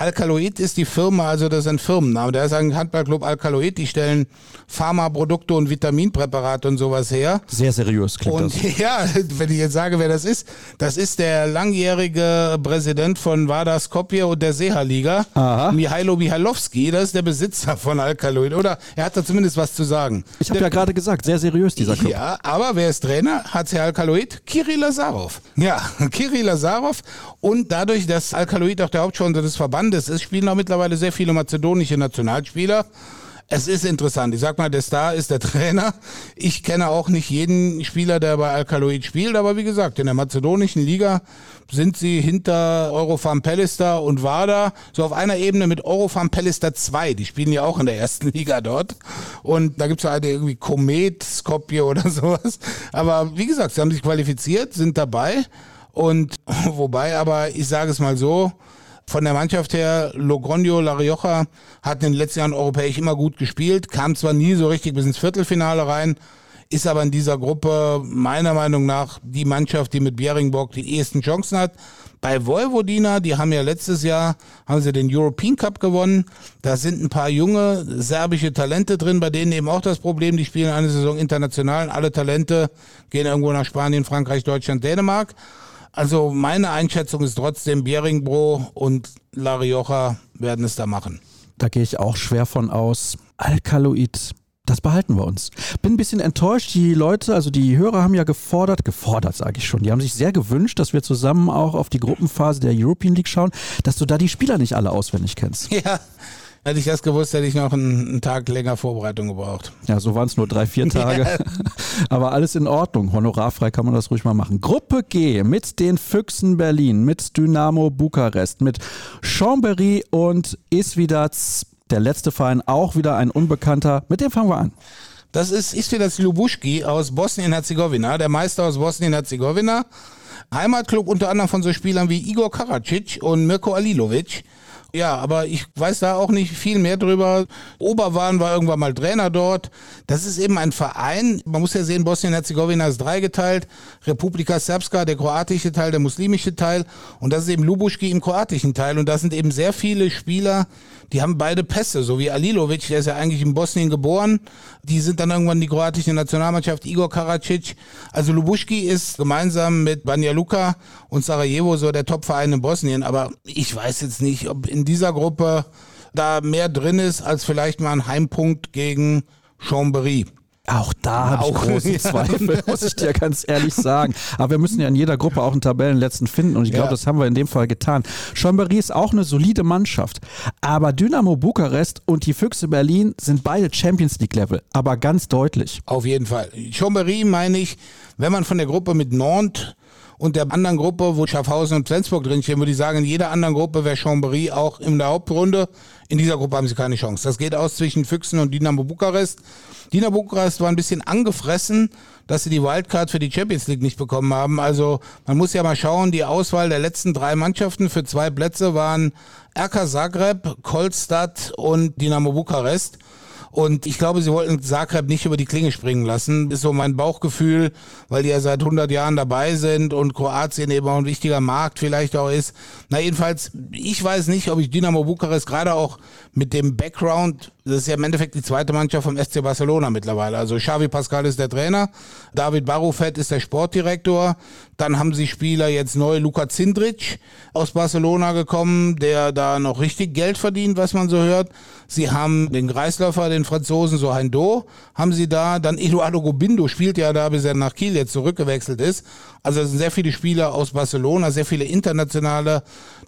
Alkaloid ist die Firma, also das ist ein Firmenname. Da ist ein Handballclub Alkaloid, die stellen Pharmaprodukte und Vitaminpräparate und sowas her.
Sehr seriös klingt
und, das. Ja, wenn ich jetzt sage, wer das ist, das ist der langjährige Präsident von Vardar Skopje und der Seha-Liga, Mihailo Mihailovski, das ist der Besitzer von Alkaloid, oder? Er hat da zumindest was zu sagen.
Ich habe ja gerade gesagt, sehr seriös dieser Club.
Ja, aber wer ist Trainer? HC Alkaloid? Kirill Lazarov. Ja, Kirill Lazarov und dadurch, dass Alkaloid auch der Hauptsponsor des Verbandes ist, spielen auch mittlerweile sehr viele mazedonische Nationalspieler. Es ist interessant. Ich sag mal, der Star ist der Trainer. Ich kenne auch nicht jeden Spieler, der bei Alkaloid spielt, aber wie gesagt, in der mazedonischen Liga sind sie hinter Eurofarm Pellister und Wada so auf einer Ebene mit Eurofarm Pellister 2. Die spielen ja auch in der ersten Liga dort. Und da gibt's ja eine irgendwie Komet, Skopje oder sowas. Aber wie gesagt, sie haben sich qualifiziert, sind dabei. Und wobei aber, ich sage es mal so, von der Mannschaft her, Logroño, La Rioja hat in den letzten Jahren europäisch immer gut gespielt, kam zwar nie so richtig bis ins Viertelfinale rein, ist aber in dieser Gruppe meiner Meinung nach die Mannschaft, die mit Bieringborg die ehesten Chancen hat. Bei Vojvodina, die haben ja letztes Jahr, haben sie den European Cup gewonnen. Da sind ein paar junge serbische Talente drin, bei denen eben auch das Problem, die spielen eine Saison international und alle Talente gehen irgendwo nach Spanien, Frankreich, Deutschland, Dänemark. Also meine Einschätzung ist trotzdem, Beringbro und La Rioja werden es da machen.
Da gehe ich auch schwer von aus. Alkaloid, das behalten wir uns. Bin ein bisschen enttäuscht. Die Leute, also die Hörer haben ja gefordert, gefordert sage ich schon, die haben sich sehr gewünscht, dass wir zusammen auch auf die Gruppenphase der European League schauen, dass du da die Spieler nicht alle auswendig kennst.
Ja, Hätte ich das gewusst, hätte ich noch einen, einen Tag länger Vorbereitung gebraucht.
Ja, so waren es nur drei, vier Tage. Ja. Aber alles in Ordnung. Honorarfrei kann man das ruhig mal machen. Gruppe G mit den Füchsen Berlin, mit Dynamo Bukarest, mit Chambéry und Isvidac. Der letzte Verein auch wieder ein Unbekannter. Mit dem fangen wir an.
Das ist Isvidac Ljubuschki aus Bosnien-Herzegowina, der Meister aus Bosnien-Herzegowina. Heimatclub unter anderem von so Spielern wie Igor Karacic und Mirko Alilovic. Ja, aber ich weiß da auch nicht viel mehr drüber. Oberwahn war irgendwann mal Trainer dort. Das ist eben ein Verein. Man muss ja sehen, Bosnien-Herzegowina ist dreigeteilt. Republika Srpska, der kroatische Teil, der muslimische Teil. Und das ist eben Lubuschki im kroatischen Teil. Und da sind eben sehr viele Spieler, die haben beide Pässe, so wie Alilovic, der ist ja eigentlich in Bosnien geboren. Die sind dann irgendwann die kroatische Nationalmannschaft, Igor Karacic. Also Lubuschki ist gemeinsam mit Banja Luka und Sarajevo so der Topverein in Bosnien. Aber ich weiß jetzt nicht, ob in dieser Gruppe da mehr drin ist als vielleicht mal ein Heimpunkt gegen Chambéry.
Auch da habe ich große. Zweifel, muss ich dir ganz ehrlich sagen. Aber wir müssen ja in jeder Gruppe auch einen Tabellenletzten finden und ich glaube, ja. das haben wir in dem Fall getan. Chambéry ist auch eine solide Mannschaft, aber Dynamo Bukarest und die Füchse Berlin sind beide Champions League Level, aber ganz deutlich.
Auf jeden Fall. Chambéry meine ich, wenn man von der Gruppe mit Nantes und der anderen Gruppe, wo Schaffhausen und Flensburg drinstehen, würde ich sagen, in jeder anderen Gruppe wäre Chambéry auch in der Hauptrunde. In dieser Gruppe haben sie keine Chance. Das geht aus zwischen Füchsen und Dynamo Bukarest. Dynamo Bukarest war ein bisschen angefressen, dass sie die Wildcard für die Champions League nicht bekommen haben. Also man muss ja mal schauen, die Auswahl der letzten drei Mannschaften für zwei Plätze waren RK Zagreb, Kolstadt und Dynamo Bukarest. Und ich glaube, sie wollten Zagreb nicht über die Klinge springen lassen. Ist so mein Bauchgefühl, weil die ja seit 100 Jahren dabei sind und Kroatien eben auch ein wichtiger Markt vielleicht auch ist. Na jedenfalls, ich weiß nicht, ob ich Dynamo Bukarest gerade auch mit dem Background das ist ja im Endeffekt die zweite Mannschaft vom SC Barcelona mittlerweile. Also Xavi Pascal ist der Trainer, David Barufet ist der Sportdirektor. Dann haben sie Spieler jetzt neu, Luka Zindric aus Barcelona gekommen, der da noch richtig Geld verdient, was man so hört. Sie haben den Kreisläufer, den Franzosen, so Do, haben sie da. Dann Eduardo Gobindo spielt ja da, bis er nach Kiel jetzt zurückgewechselt ist. Also es sind sehr viele Spieler aus Barcelona, sehr viele internationale.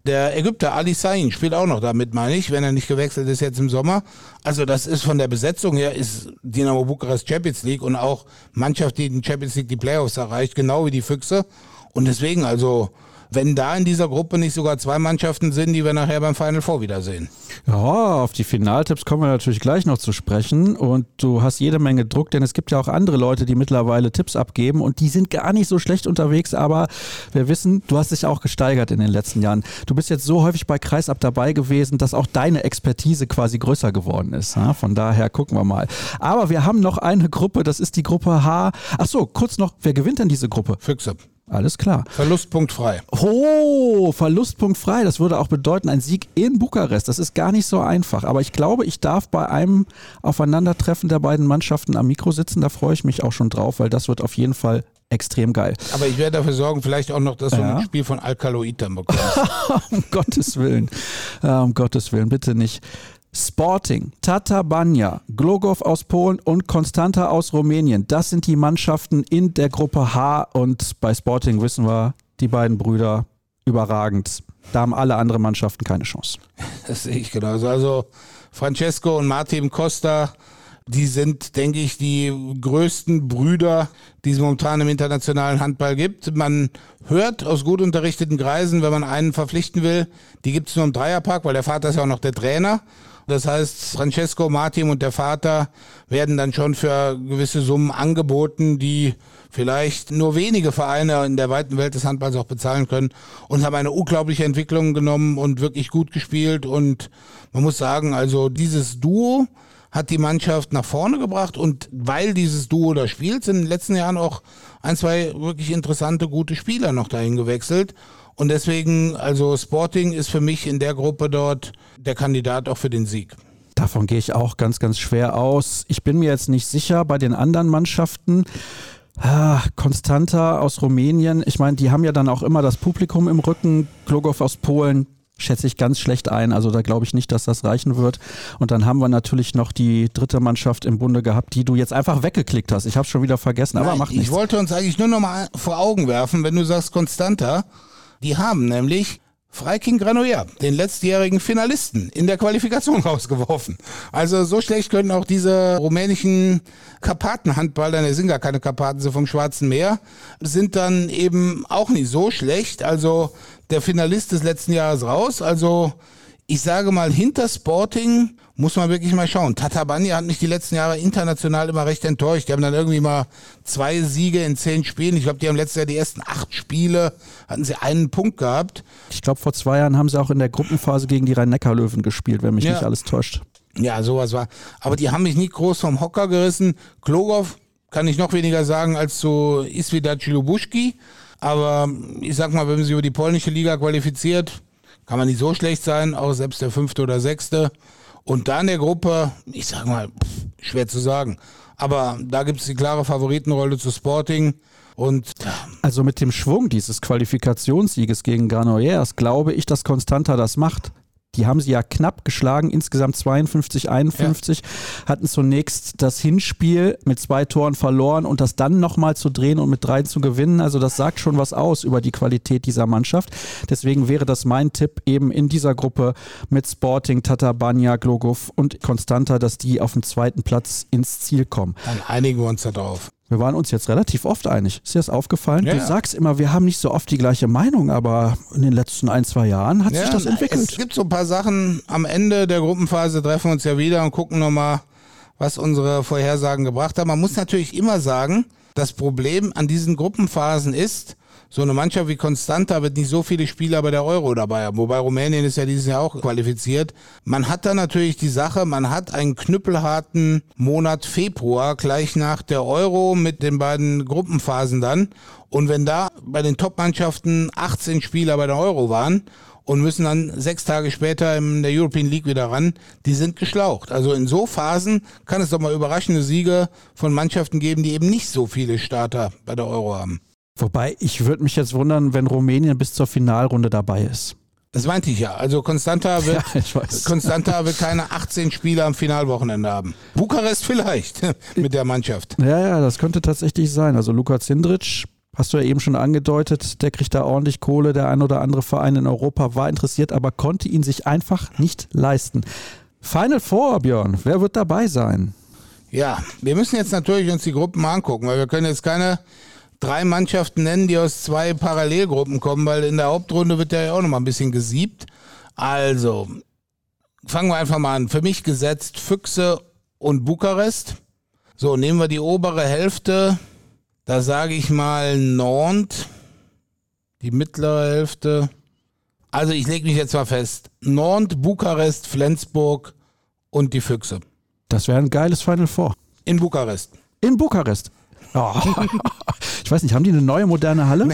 Der Ägypter Ali Sain spielt auch noch damit, meine ich, wenn er nicht gewechselt ist jetzt im Sommer. Also das ist von der Besetzung her ist Dynamo Bukarest Champions League und auch Mannschaft, die in Champions League die Playoffs erreicht, genau wie die Füchse. Und deswegen also wenn da in dieser Gruppe nicht sogar zwei Mannschaften sind, die wir nachher beim Final Four wiedersehen.
Ja, auf die Finaltipps kommen wir natürlich gleich noch zu sprechen. Und du hast jede Menge Druck, denn es gibt ja auch andere Leute, die mittlerweile Tipps abgeben und die sind gar nicht so schlecht unterwegs. Aber wir wissen, du hast dich auch gesteigert in den letzten Jahren. Du bist jetzt so häufig bei Kreisab dabei gewesen, dass auch deine Expertise quasi größer geworden ist. Von daher gucken wir mal. Aber wir haben noch eine Gruppe, das ist die Gruppe H. Ach so, kurz noch, wer gewinnt denn diese Gruppe?
Füchse.
Alles klar.
Verlustpunkt frei.
Oh, Verlustpunkt frei. Das würde auch bedeuten, ein Sieg in Bukarest. Das ist gar nicht so einfach. Aber ich glaube, ich darf bei einem Aufeinandertreffen der beiden Mannschaften am Mikro sitzen. Da freue ich mich auch schon drauf, weil das wird auf jeden Fall extrem geil.
Aber ich werde dafür sorgen, vielleicht auch noch, dass ja. du ein Spiel von Alkaloid dann bekommst.
um Gottes Willen. Um Gottes Willen, bitte nicht. Sporting, Tata Banja, Glogov aus Polen und Konstanta aus Rumänien. Das sind die Mannschaften in der Gruppe H und bei Sporting wissen wir, die beiden Brüder überragend. Da haben alle anderen Mannschaften keine Chance.
Das sehe ich genauso. Also Francesco und Martin Costa, die sind, denke ich, die größten Brüder, die es momentan im internationalen Handball gibt. Man hört aus gut unterrichteten Kreisen, wenn man einen verpflichten will, die gibt es nur im Dreierpark, weil der Vater ist ja auch noch der Trainer. Das heißt, Francesco, Martin und der Vater werden dann schon für gewisse Summen angeboten, die vielleicht nur wenige Vereine in der weiten Welt des Handballs auch bezahlen können und haben eine unglaubliche Entwicklung genommen und wirklich gut gespielt. Und man muss sagen, also dieses Duo hat die Mannschaft nach vorne gebracht und weil dieses Duo da spielt, sind in den letzten Jahren auch ein, zwei wirklich interessante, gute Spieler noch dahin gewechselt. Und deswegen, also Sporting ist für mich in der Gruppe dort der Kandidat auch für den Sieg.
Davon gehe ich auch ganz, ganz schwer aus. Ich bin mir jetzt nicht sicher bei den anderen Mannschaften. Ah, Konstanta aus Rumänien, ich meine, die haben ja dann auch immer das Publikum im Rücken. Glogow aus Polen schätze ich ganz schlecht ein. Also da glaube ich nicht, dass das reichen wird. Und dann haben wir natürlich noch die dritte Mannschaft im Bunde gehabt, die du jetzt einfach weggeklickt hast. Ich habe es schon wieder vergessen, aber Nein, macht nichts.
Ich wollte uns eigentlich nur noch mal vor Augen werfen, wenn du sagst Konstanta, die haben nämlich Freiking Granoyer, den letztjährigen Finalisten, in der Qualifikation rausgeworfen. Also so schlecht können auch diese rumänischen Karpatenhandballer, ne, sind gar keine Karpaten, so vom Schwarzen Meer, sind dann eben auch nicht so schlecht. Also der Finalist des letzten Jahres raus. Also ich sage mal, hinter Sporting muss man wirklich mal schauen. Tatabania hat mich die letzten Jahre international immer recht enttäuscht. Die haben dann irgendwie mal zwei Siege in zehn Spielen. Ich glaube, die haben letztes Jahr die ersten acht Spiele, hatten sie einen Punkt gehabt.
Ich glaube, vor zwei Jahren haben sie auch in der Gruppenphase gegen die Rhein-Neckar-Löwen gespielt, wenn mich ja. nicht alles täuscht.
Ja, sowas war. Aber die haben mich nicht groß vom Hocker gerissen. Klogow kann ich noch weniger sagen als zu Isvidac Lubuschki. Aber ich sag mal, wenn man sich über die polnische Liga qualifiziert, kann man nicht so schlecht sein, auch selbst der fünfte oder sechste. Und da in der Gruppe, ich sag mal, schwer zu sagen. Aber da gibt es die klare Favoritenrolle zu Sporting. Und
also mit dem Schwung dieses Qualifikationssieges gegen Granollers glaube ich, dass Constanta das macht. Die haben sie ja knapp geschlagen, insgesamt 52, 51, ja. hatten zunächst das Hinspiel mit zwei Toren verloren und das dann nochmal zu drehen und mit drei zu gewinnen. Also das sagt schon was aus über die Qualität dieser Mannschaft. Deswegen wäre das mein Tipp eben in dieser Gruppe mit Sporting, Tatabania, Glogov und Constanta, dass die auf dem zweiten Platz ins Ziel kommen.
Dann einigen wir uns darauf.
Wir waren uns jetzt relativ oft einig. Ist dir das aufgefallen? Ja, du sagst immer, wir haben nicht so oft die gleiche Meinung, aber in den letzten ein, zwei Jahren hat ja, sich das entwickelt.
Es gibt so ein paar Sachen. Am Ende der Gruppenphase treffen wir uns ja wieder und gucken nochmal, was unsere Vorhersagen gebracht haben. Man muss natürlich immer sagen, das Problem an diesen Gruppenphasen ist, so eine Mannschaft wie Constanta wird nicht so viele Spieler bei der Euro dabei haben, wobei Rumänien ist ja dieses Jahr auch qualifiziert. Man hat da natürlich die Sache, man hat einen knüppelharten Monat Februar gleich nach der Euro mit den beiden Gruppenphasen dann. Und wenn da bei den Top-Mannschaften 18 Spieler bei der Euro waren und müssen dann sechs Tage später in der European League wieder ran, die sind geschlaucht. Also in so Phasen kann es doch mal überraschende Siege von Mannschaften geben, die eben nicht so viele Starter bei der Euro haben.
Wobei, ich würde mich jetzt wundern, wenn Rumänien bis zur Finalrunde dabei ist.
Das meinte ich ja. Also Konstanta wird, ja, Konstanta wird keine 18 Spieler am Finalwochenende haben. Bukarest vielleicht mit der Mannschaft.
Ja, ja, das könnte tatsächlich sein. Also Luka Zindric, hast du ja eben schon angedeutet, der kriegt da ordentlich Kohle. Der ein oder andere Verein in Europa war interessiert, aber konnte ihn sich einfach nicht leisten. Final Four, Björn, wer wird dabei sein?
Ja, wir müssen jetzt natürlich uns die Gruppen mal angucken, weil wir können jetzt keine drei Mannschaften nennen, die aus zwei Parallelgruppen kommen, weil in der Hauptrunde wird ja auch noch mal ein bisschen gesiebt. Also, fangen wir einfach mal an. Für mich gesetzt Füchse und Bukarest. So, nehmen wir die obere Hälfte. Da sage ich mal Nantes. Die mittlere Hälfte. Also ich lege mich jetzt mal fest. Nantes, Bukarest, Flensburg und die Füchse.
Das wäre ein geiles Final Four.
In Bukarest.
In Bukarest. Oh. Ich weiß nicht, haben die eine neue moderne Halle?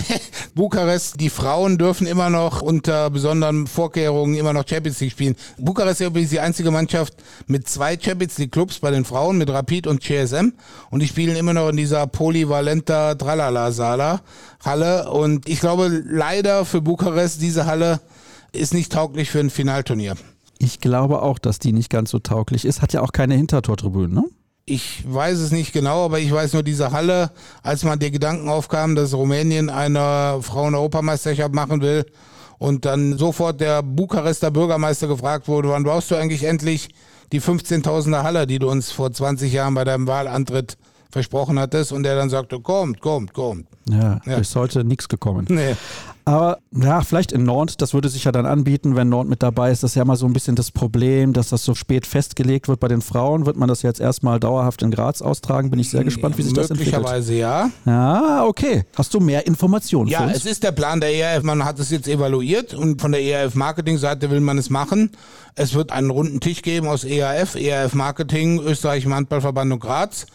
Bukarest, die Frauen dürfen immer noch unter besonderen Vorkehrungen immer noch Champions League spielen. Bukarest ist übrigens die einzige Mannschaft mit zwei Champions League Clubs bei den Frauen, mit Rapid und CSM. Und die spielen immer noch in dieser Polyvalenta Tralala Sala Halle. Und ich glaube leider für Bukarest, diese Halle ist nicht tauglich für ein Finalturnier.
Ich glaube auch, dass die nicht ganz so tauglich ist. Hat ja auch keine Hintertortribünen, ne?
Ich weiß es nicht genau, aber ich weiß nur diese Halle, als man der Gedanken aufkam, dass Rumänien eine Frauen-Europameisterschaft machen will und dann sofort der Bukarester Bürgermeister gefragt wurde, wann brauchst du eigentlich endlich die 15.000er Halle, die du uns vor 20 Jahren bei deinem Wahlantritt versprochen hattest und der dann sagte, kommt, kommt, kommt.
Ja, ja. ist heute nichts gekommen.
Nee.
Aber ja, vielleicht in Nord, das würde sich ja dann anbieten, wenn Nord mit dabei ist. Das ist ja mal so ein bisschen das Problem, dass das so spät festgelegt wird. Bei den Frauen wird man das jetzt erstmal dauerhaft in Graz austragen. Bin ich sehr gespannt, wie sich das entwickelt.
Möglicherweise ja.
Ja, okay. Hast du mehr Informationen?
Ja, es ist der Plan der ERF. Man hat es jetzt evaluiert und von der ERF Marketing-Seite will man es machen. Es wird einen runden Tisch geben aus ERF, ERF Marketing, Österreich Handballverband und Graz.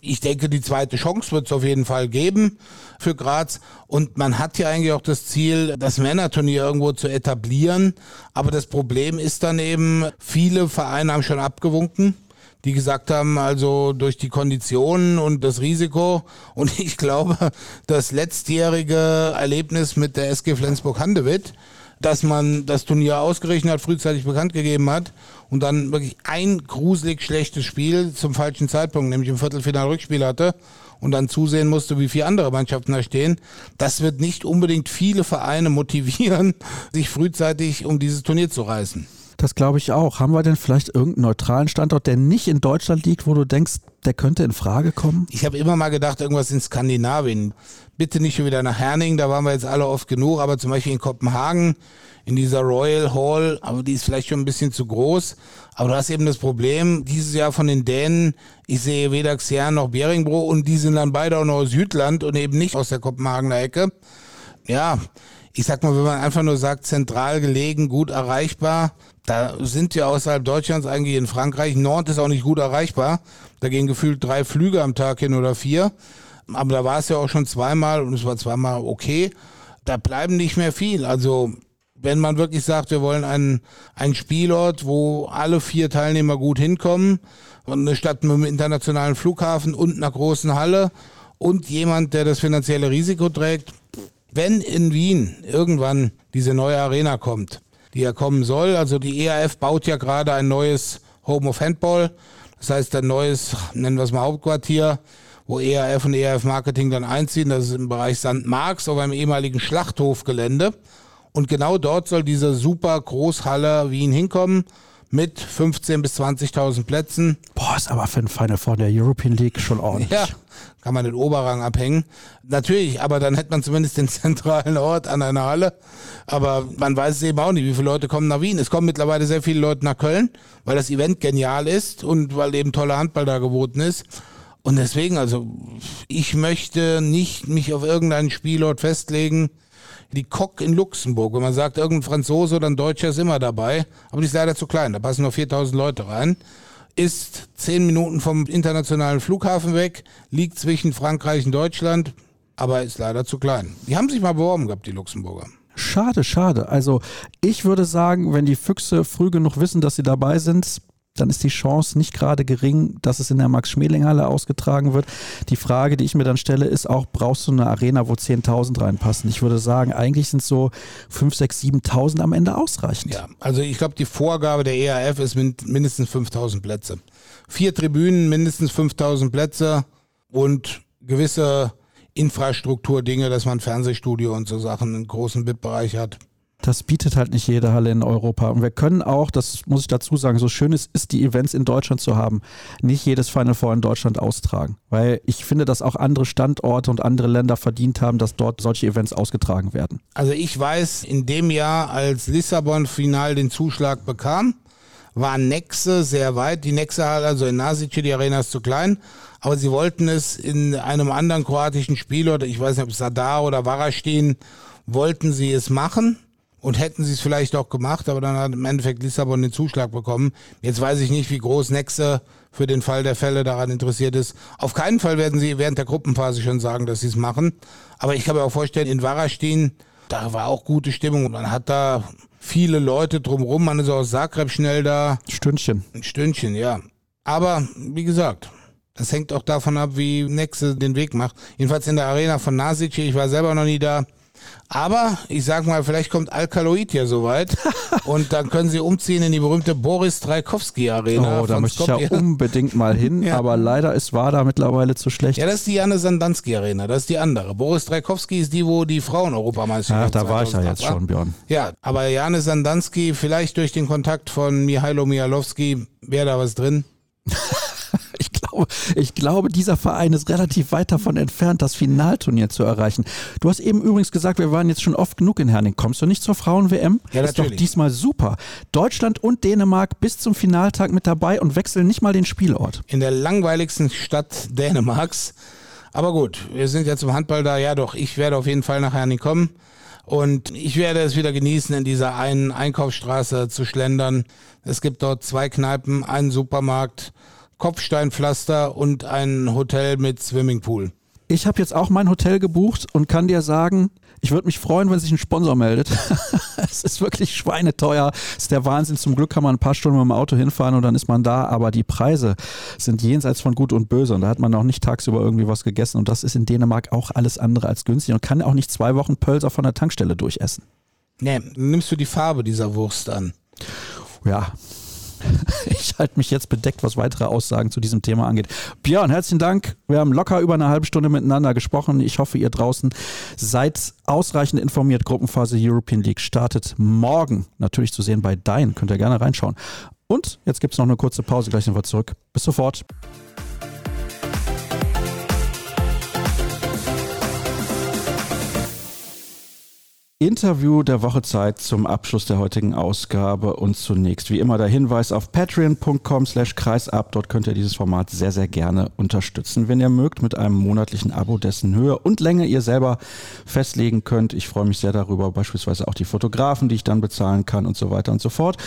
Ich denke, die zweite Chance wird es auf jeden Fall geben für Graz. Und man hat ja eigentlich auch das Ziel, das Männerturnier irgendwo zu etablieren. Aber das Problem ist dann eben, viele Vereine haben schon abgewunken die gesagt haben, also durch die Konditionen und das Risiko. Und ich glaube, das letztjährige Erlebnis mit der SG Flensburg-Handewitt dass man das Turnier ausgerechnet hat, frühzeitig bekannt gegeben hat und dann wirklich ein gruselig schlechtes Spiel zum falschen Zeitpunkt, nämlich im Viertelfinal-Rückspiel hatte und dann zusehen musste, wie viele andere Mannschaften da stehen. Das wird nicht unbedingt viele Vereine motivieren, sich frühzeitig um dieses Turnier zu reißen.
Das glaube ich auch. Haben wir denn vielleicht irgendeinen neutralen Standort, der nicht in Deutschland liegt, wo du denkst, der könnte in Frage kommen?
Ich habe immer mal gedacht, irgendwas in Skandinavien. Bitte nicht schon wieder nach Herning, da waren wir jetzt alle oft genug, aber zum Beispiel in Kopenhagen, in dieser Royal Hall, aber die ist vielleicht schon ein bisschen zu groß. Aber du hast eben das Problem, dieses Jahr von den Dänen, ich sehe weder Xian noch Beringbro und die sind dann beide auch noch aus Südland und eben nicht aus der Kopenhagener Ecke. Ja, ich sag mal, wenn man einfach nur sagt, zentral gelegen, gut erreichbar, da sind wir außerhalb Deutschlands eigentlich in Frankreich. Nord ist auch nicht gut erreichbar. Da gehen gefühlt drei Flüge am Tag hin oder vier. Aber da war es ja auch schon zweimal und es war zweimal okay. Da bleiben nicht mehr viel. Also wenn man wirklich sagt, wir wollen einen, einen Spielort, wo alle vier Teilnehmer gut hinkommen, und eine Stadt mit einem internationalen Flughafen und einer großen Halle und jemand, der das finanzielle Risiko trägt, wenn in Wien irgendwann diese neue Arena kommt, die ja kommen soll, also die ERF baut ja gerade ein neues Home of Handball, das heißt ein neues, nennen wir es mal Hauptquartier, wo ERF und ERF Marketing dann einziehen, das ist im Bereich St. Marx auf einem ehemaligen Schlachthofgelände. Und genau dort soll diese super Großhalle Wien hinkommen mit 15.000 bis 20.000 Plätzen.
Boah, ist aber für ein Final Four der European League schon ordentlich.
Ja, kann man den Oberrang abhängen. Natürlich, aber dann hätte man zumindest den zentralen Ort an einer Halle. Aber man weiß es eben auch nicht, wie viele Leute kommen nach Wien. Es kommen mittlerweile sehr viele Leute nach Köln, weil das Event genial ist und weil eben toller Handball da geboten ist. Und deswegen, also, ich möchte nicht mich auf irgendeinen Spielort festlegen die Coq in Luxemburg. Wenn man sagt, irgendein Franzose oder ein Deutscher ist immer dabei, aber die ist leider zu klein. Da passen nur 4000 Leute rein. Ist zehn Minuten vom internationalen Flughafen weg, liegt zwischen Frankreich und Deutschland, aber ist leider zu klein. Die haben sich mal beworben gehabt, die Luxemburger.
Schade, schade. Also ich würde sagen, wenn die Füchse früh genug wissen, dass sie dabei sind, dann ist die Chance nicht gerade gering, dass es in der Max-Schmeling-Halle ausgetragen wird. Die Frage, die ich mir dann stelle, ist auch, brauchst du eine Arena, wo 10.000 reinpassen? Ich würde sagen, eigentlich sind so 5, 6, 7.000 am Ende ausreichend.
Ja, also ich glaube, die Vorgabe der ERF ist mindestens 5.000 Plätze. Vier Tribünen, mindestens 5.000 Plätze und gewisse Infrastrukturdinge, dass man Fernsehstudio und so Sachen einen großen BIP-Bereich hat.
Das bietet halt nicht jede Halle in Europa. Und wir können auch, das muss ich dazu sagen, so schön es ist, die Events in Deutschland zu haben, nicht jedes Final Four in Deutschland austragen. Weil ich finde, dass auch andere Standorte und andere Länder verdient haben, dass dort solche Events ausgetragen werden.
Also ich weiß, in dem Jahr, als Lissabon final den Zuschlag bekam, war Nexe sehr weit. Die Nexe Halle, also in Nasice, die Arena ist zu klein. Aber sie wollten es in einem anderen kroatischen Spiel oder ich weiß nicht, ob Sadar oder Varastein, wollten sie es machen und hätten sie es vielleicht auch gemacht, aber dann hat im Endeffekt Lissabon den Zuschlag bekommen. Jetzt weiß ich nicht, wie groß Nexe für den Fall der Fälle daran interessiert ist. Auf keinen Fall werden sie während der Gruppenphase schon sagen, dass sie es machen. Aber ich kann mir auch vorstellen, in Varastin, da war auch gute Stimmung. Man hat da viele Leute drumrum. Man ist auch aus Zagreb schnell da.
Stündchen.
Ein Stündchen, ja. Aber wie gesagt, das hängt auch davon ab, wie Nexe den Weg macht. Jedenfalls in der Arena von Nasice, ich war selber noch nie da aber ich sag mal, vielleicht kommt Alkaloid ja soweit und dann können sie umziehen in die berühmte Boris Dreikowski Arena.
Oh, da möchte ich ja unbedingt mal hin, ja. aber leider ist WADA mittlerweile zu schlecht.
Ja, das ist die Janne Sandanski Arena, das ist die andere. Boris Dreikowski ist die, wo die Frauen-Europameisterschaft
Ach, da war ich ja jetzt schon, Björn.
Ja, aber Janne Sandanski, vielleicht durch den Kontakt von Mihailo Mialowski, wäre da was drin.
glaube, ich glaube, dieser Verein ist relativ weit davon entfernt, das Finalturnier zu erreichen. Du hast eben übrigens gesagt, wir waren jetzt schon oft genug in Herning. Kommst du nicht zur Frauen-WM?
Ja,
ist doch diesmal super. Deutschland und Dänemark bis zum Finaltag mit dabei und wechseln nicht mal den Spielort.
In der langweiligsten Stadt Dänemarks. Aber gut, wir sind ja zum Handball da. Ja, doch, ich werde auf jeden Fall nach Herning kommen. Und ich werde es wieder genießen, in dieser einen Einkaufsstraße zu schlendern. Es gibt dort zwei Kneipen, einen Supermarkt Kopfsteinpflaster und ein Hotel mit Swimmingpool.
Ich habe jetzt auch mein Hotel gebucht und kann dir sagen, ich würde mich freuen, wenn sich ein Sponsor meldet. es ist wirklich schweineteuer. Es ist der Wahnsinn. Zum Glück kann man ein paar Stunden mit dem Auto hinfahren und dann ist man da. Aber die Preise sind jenseits von Gut und Böse. Und da hat man auch nicht tagsüber irgendwie was gegessen. Und das ist in Dänemark auch alles andere als günstig und kann auch nicht zwei Wochen Pölser von der Tankstelle durchessen.
Nee, nimmst du die Farbe dieser Wurst an?
Ja, ich halte mich jetzt bedeckt, was weitere Aussagen zu diesem Thema angeht. Björn, herzlichen Dank. Wir haben locker über eine halbe Stunde miteinander gesprochen. Ich hoffe, ihr draußen seid ausreichend informiert. Gruppenphase European League startet morgen. Natürlich zu sehen bei Dein. Könnt ihr gerne reinschauen. Und jetzt gibt es noch eine kurze Pause. Gleich sind wir zurück. Bis sofort. Interview der Woche Zeit zum Abschluss der heutigen Ausgabe und zunächst wie immer der Hinweis auf patreon.com slash kreisab. Dort könnt ihr dieses Format sehr, sehr gerne unterstützen, wenn ihr mögt, mit einem monatlichen Abo, dessen Höhe und Länge ihr selber festlegen könnt. Ich freue mich sehr darüber, beispielsweise auch die Fotografen, die ich dann bezahlen kann und so weiter und so fort.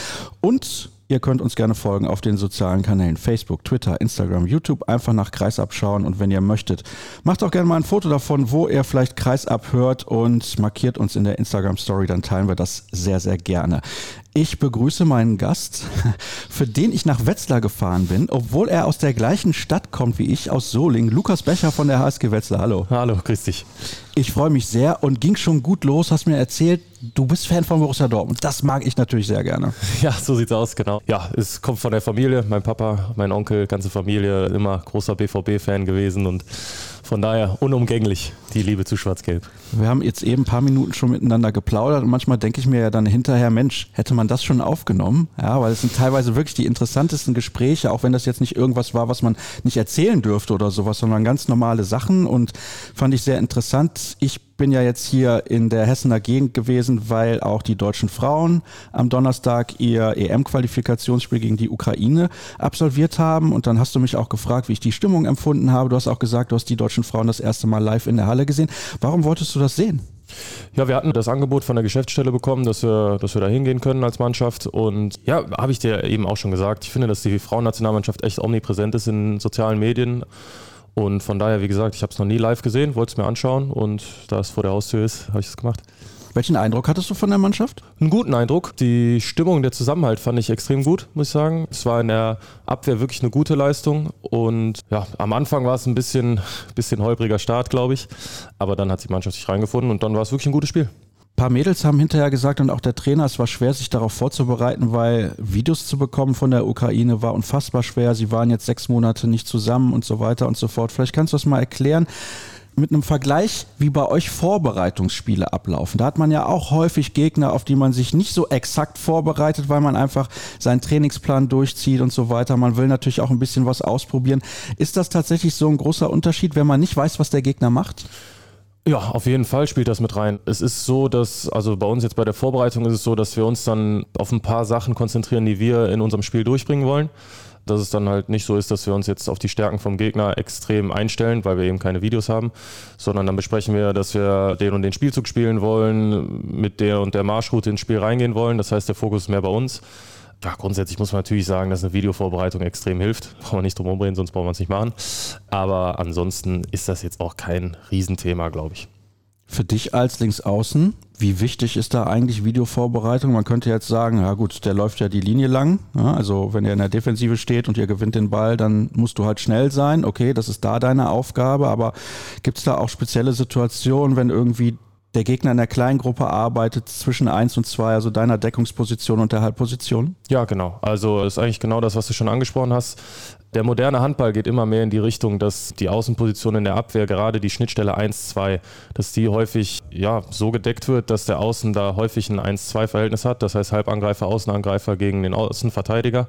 Und Ihr könnt uns gerne folgen auf den sozialen Kanälen Facebook, Twitter, Instagram, YouTube. Einfach nach Kreisab schauen und wenn ihr möchtet, macht auch gerne mal ein Foto davon, wo ihr vielleicht Kreisab hört und markiert uns in der Instagram Story. Dann teilen wir das sehr, sehr gerne. Ich begrüße meinen Gast, für den ich nach Wetzlar gefahren bin, obwohl er aus der gleichen Stadt kommt wie ich, aus Soling. Lukas Becher von der HSG Wetzlar. Hallo.
Hallo, grüß dich.
Ich freue mich sehr und ging schon gut los. Hast mir erzählt, du bist Fan von Borussia Dortmund. Das mag ich natürlich sehr gerne.
Ja, so sieht's aus, genau. Ja, es kommt von der Familie. Mein Papa, mein Onkel, ganze Familie, immer großer BVB-Fan gewesen und von daher unumgänglich, die Liebe zu Schwarz-Gelb.
Wir haben jetzt eben ein paar Minuten schon miteinander geplaudert und manchmal denke ich mir ja dann hinterher, Mensch, hätte man das schon aufgenommen? Ja, weil es sind teilweise wirklich die interessantesten Gespräche, auch wenn das jetzt nicht irgendwas war, was man nicht erzählen dürfte oder sowas, sondern ganz normale Sachen und fand ich sehr interessant. Ich bin ja jetzt hier in der Hessener Gegend gewesen, weil auch die deutschen Frauen am Donnerstag ihr EM-Qualifikationsspiel gegen die Ukraine absolviert haben. Und dann hast du mich auch gefragt, wie ich die Stimmung empfunden habe. Du hast auch gesagt, du hast die deutschen Frauen das erste Mal live in der Halle gesehen. Warum wolltest du das sehen?
Ja, wir hatten das Angebot von der Geschäftsstelle bekommen, dass wir, dass wir da hingehen können als Mannschaft. Und ja, habe ich dir eben auch schon gesagt, ich finde, dass die Frauennationalmannschaft echt omnipräsent ist in sozialen Medien. Und von daher, wie gesagt, ich habe es noch nie live gesehen, wollte es mir anschauen und da es vor der Haustür ist, habe ich es gemacht.
Welchen Eindruck hattest du von der Mannschaft?
Einen guten Eindruck. Die Stimmung, der Zusammenhalt fand ich extrem gut, muss ich sagen. Es war in der Abwehr wirklich eine gute Leistung. Und ja, am Anfang war es ein bisschen, bisschen holpriger Start, glaube ich. Aber dann hat die Mannschaft sich reingefunden und dann war es wirklich ein gutes Spiel.
Paar Mädels haben hinterher gesagt und auch der Trainer, es war schwer, sich darauf vorzubereiten, weil Videos zu bekommen von der Ukraine war unfassbar schwer. Sie waren jetzt sechs Monate nicht zusammen und so weiter und so fort. Vielleicht kannst du das mal erklären mit einem Vergleich, wie bei euch Vorbereitungsspiele ablaufen. Da hat man ja auch häufig Gegner, auf die man sich nicht so exakt vorbereitet, weil man einfach seinen Trainingsplan durchzieht und so weiter. Man will natürlich auch ein bisschen was ausprobieren. Ist das tatsächlich so ein großer Unterschied, wenn man nicht weiß, was der Gegner macht?
Ja, auf jeden Fall spielt das mit rein. Es ist so, dass, also bei uns jetzt bei der Vorbereitung ist es so, dass wir uns dann auf ein paar Sachen konzentrieren, die wir in unserem Spiel durchbringen wollen dass es dann halt nicht so ist, dass wir uns jetzt auf die Stärken vom Gegner extrem einstellen, weil wir eben keine Videos haben, sondern dann besprechen wir, dass wir den und den Spielzug spielen wollen, mit der und der Marschroute ins Spiel reingehen wollen. Das heißt, der Fokus ist mehr bei uns. Ja, grundsätzlich muss man natürlich sagen, dass eine Videovorbereitung extrem hilft. Brauchen wir nicht drum rumreden, sonst brauchen wir es nicht machen. Aber ansonsten ist das jetzt auch kein Riesenthema, glaube ich.
Für dich als Linksaußen, wie wichtig ist da eigentlich Videovorbereitung? Man könnte jetzt sagen, ja gut, der läuft ja die Linie lang. Ja, also wenn er in der Defensive steht und ihr gewinnt den Ball, dann musst du halt schnell sein. Okay, das ist da deine Aufgabe. Aber gibt es da auch spezielle Situationen, wenn irgendwie der Gegner in der kleinen Gruppe arbeitet zwischen 1 und 2, also deiner Deckungsposition und der Halbposition?
Ja, genau. Also ist eigentlich genau das, was du schon angesprochen hast. Der moderne Handball geht immer mehr in die Richtung, dass die Außenposition in der Abwehr, gerade die Schnittstelle 1-2, dass die häufig ja, so gedeckt wird, dass der Außen da häufig ein 1-2-Verhältnis hat. Das heißt Halbangreifer, Außenangreifer gegen den Außenverteidiger.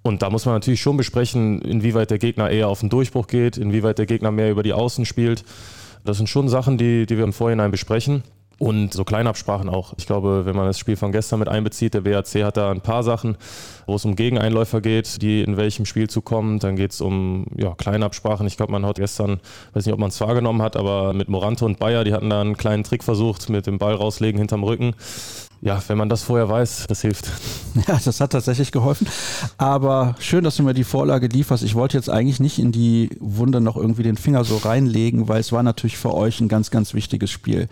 Und da muss man natürlich schon besprechen, inwieweit der Gegner eher auf den Durchbruch geht, inwieweit der Gegner mehr über die Außen spielt. Das sind schon Sachen, die, die wir im Vorhinein besprechen. Und so Kleinabsprachen auch. Ich glaube, wenn man das Spiel von gestern mit einbezieht, der BAC hat da ein paar Sachen, wo es um Gegeneinläufer geht, die in welchem Spiel zu kommen. Dann geht es um ja, Kleinabsprachen. Ich glaube, man hat gestern, weiß nicht, ob man es wahrgenommen hat, aber mit Morante und Bayer, die hatten da einen kleinen Trick versucht mit dem Ball rauslegen hinterm Rücken ja, wenn man das vorher weiß, das hilft.
Ja, das hat tatsächlich geholfen. Aber schön, dass du mir die Vorlage lieferst. Ich wollte jetzt eigentlich nicht in die Wunde noch irgendwie den Finger so reinlegen, weil es war natürlich für euch ein ganz, ganz wichtiges Spiel.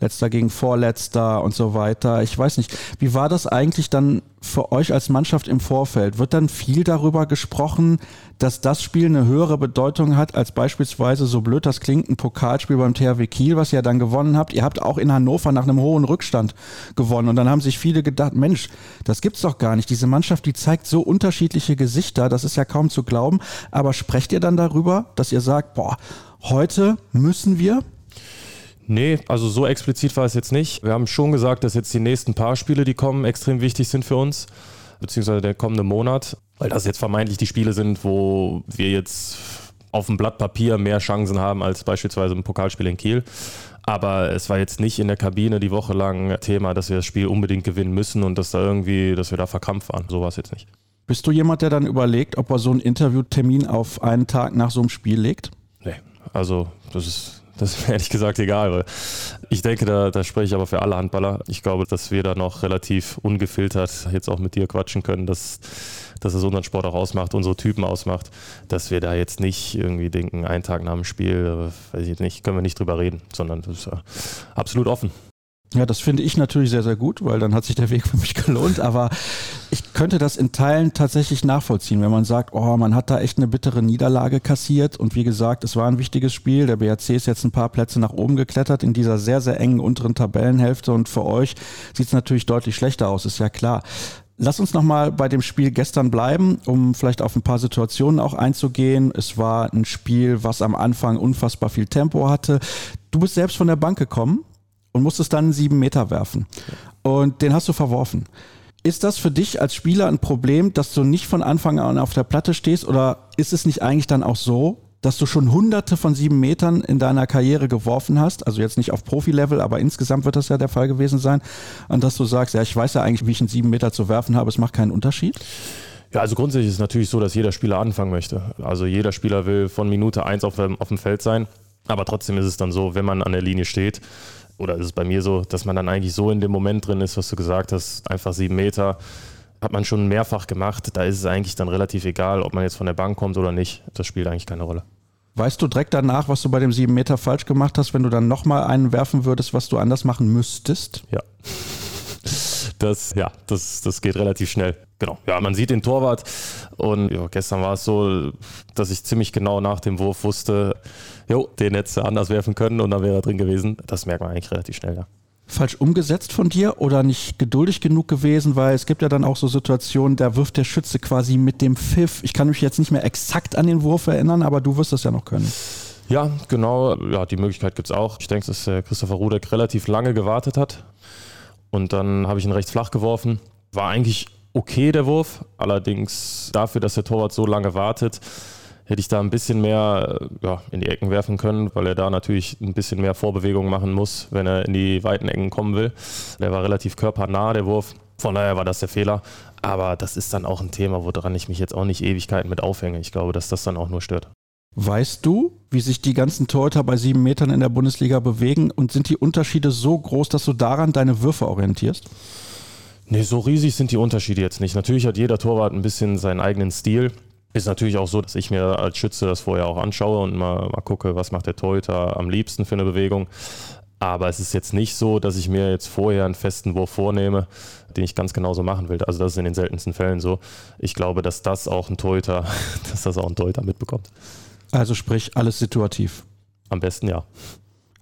Letzter gegen Vorletzter und so weiter. Ich weiß nicht, wie war das eigentlich dann für euch als Mannschaft im Vorfeld? Wird dann viel darüber gesprochen, dass das Spiel eine höhere Bedeutung hat als beispielsweise, so blöd das klingt, ein Pokalspiel beim THW Kiel, was ihr dann gewonnen habt? Ihr habt auch in Hannover nach einem hohen Rückstand gewonnen und dann haben sich viele gedacht, Mensch, das gibt's doch gar nicht. Diese Mannschaft, die zeigt so unterschiedliche Gesichter, das ist ja kaum zu glauben. Aber sprecht ihr dann darüber, dass ihr sagt, boah, heute müssen wir?
Nee, also so explizit war es jetzt nicht. Wir haben schon gesagt, dass jetzt die nächsten paar Spiele, die kommen, extrem wichtig sind für uns, beziehungsweise der kommende Monat, weil das jetzt vermeintlich die Spiele sind, wo wir jetzt auf dem Blatt Papier mehr Chancen haben als beispielsweise im Pokalspiel in Kiel. Aber es war jetzt nicht in der Kabine die Woche lang Thema, dass wir das Spiel unbedingt gewinnen müssen und dass da irgendwie, dass wir da verkrampft waren. So war es jetzt nicht.
Bist du jemand, der dann überlegt, ob er so einen Interviewtermin auf einen Tag nach so einem Spiel legt?
Nee, also das ist Das ist mir ehrlich gesagt egal. Ich denke, da, da spreche ich aber für alle Handballer. Ich glaube, dass wir da noch relativ ungefiltert jetzt auch mit dir quatschen können, dass, dass es unseren Sport auch ausmacht, unsere Typen ausmacht, dass wir da jetzt nicht irgendwie denken, einen Tag nach dem Spiel, weiß ich nicht, können wir nicht drüber reden, sondern das ist absolut offen.
Ja, das finde ich natürlich sehr, sehr gut, weil dann hat sich der Weg für mich gelohnt. Aber ich könnte das in Teilen tatsächlich nachvollziehen, wenn man sagt, oh, man hat da echt eine bittere Niederlage kassiert. Und wie gesagt, es war ein wichtiges Spiel. Der BRC ist jetzt ein paar Plätze nach oben geklettert in dieser sehr, sehr engen unteren Tabellenhälfte. Und für euch sieht es natürlich deutlich schlechter aus, ist ja klar. Lass uns nochmal bei dem Spiel gestern bleiben, um vielleicht auf ein paar Situationen auch einzugehen. Es war ein Spiel, was am Anfang unfassbar viel Tempo hatte. Du bist selbst von der Bank gekommen und musstest dann sieben Meter werfen. Und den hast du verworfen. Ist das für dich als Spieler ein Problem, dass du nicht von Anfang an auf der Platte stehst? Oder ist es nicht eigentlich dann auch so, dass du schon hunderte von sieben Metern in deiner Karriere geworfen hast? Also jetzt nicht auf Profi-Level, aber insgesamt wird das ja der Fall gewesen sein. Und dass du sagst, ja, ich weiß ja eigentlich, wie ich einen sieben Meter zu werfen habe, es macht keinen Unterschied?
Ja, also grundsätzlich ist es natürlich so, dass jeder Spieler anfangen möchte. Also jeder Spieler will von Minute eins auf, auf dem Feld sein. Aber trotzdem ist es dann so, wenn man an der Linie steht, oder ist es bei mir so, dass man dann eigentlich so in dem Moment drin ist, was du gesagt hast, einfach sieben Meter, hat man schon mehrfach gemacht. Da ist es eigentlich dann relativ egal, ob man jetzt von der Bank kommt oder nicht. Das spielt eigentlich keine Rolle.
Weißt du direkt danach, was du bei dem sieben Meter falsch gemacht hast, wenn du dann nochmal einen werfen würdest, was du anders machen müsstest?
Ja. Das, ja, das, das geht relativ schnell. Genau. Ja, man sieht den Torwart und ja, gestern war es so, dass ich ziemlich genau nach dem Wurf wusste, jo, den hättest du anders werfen können und dann wäre er drin gewesen. Das merkt man eigentlich relativ schnell, ja.
Falsch umgesetzt von dir oder nicht geduldig genug gewesen, weil es gibt ja dann auch so Situationen, da wirft der Schütze quasi mit dem Pfiff. Ich kann mich jetzt nicht mehr exakt an den Wurf erinnern, aber du wirst das ja noch können.
Ja, genau. Ja, die Möglichkeit gibt es auch. Ich denke, dass Christopher Rudek relativ lange gewartet hat. Und dann habe ich ihn rechts flach geworfen. War eigentlich okay, der Wurf. Allerdings dafür, dass der Torwart so lange wartet, hätte ich da ein bisschen mehr äh, ja, in die Ecken werfen können, weil er da natürlich ein bisschen mehr Vorbewegung machen muss, wenn er in die weiten Ecken kommen will. Der war relativ körpernah, der Wurf. Von daher war das der Fehler. Aber das ist dann auch ein Thema, woran ich mich jetzt auch nicht Ewigkeiten mit aufhänge. Ich glaube, dass das dann auch nur stört.
Weißt du, wie sich die ganzen Torhüter bei sieben Metern in der Bundesliga bewegen und sind die Unterschiede so groß, dass du daran deine Würfe orientierst?
Nee, so riesig sind die Unterschiede jetzt nicht. Natürlich hat jeder Torwart ein bisschen seinen eigenen Stil. Ist natürlich auch so, dass ich mir als Schütze das vorher auch anschaue und mal, mal gucke, was macht der Torhüter am liebsten für eine Bewegung. Aber es ist jetzt nicht so, dass ich mir jetzt vorher einen festen Wurf vornehme, den ich ganz genauso machen will. Also das ist in den seltensten Fällen so. Ich glaube, dass das auch ein Torhüter, dass das auch ein Torhüter mitbekommt.
Also sprich alles situativ.
Am besten ja.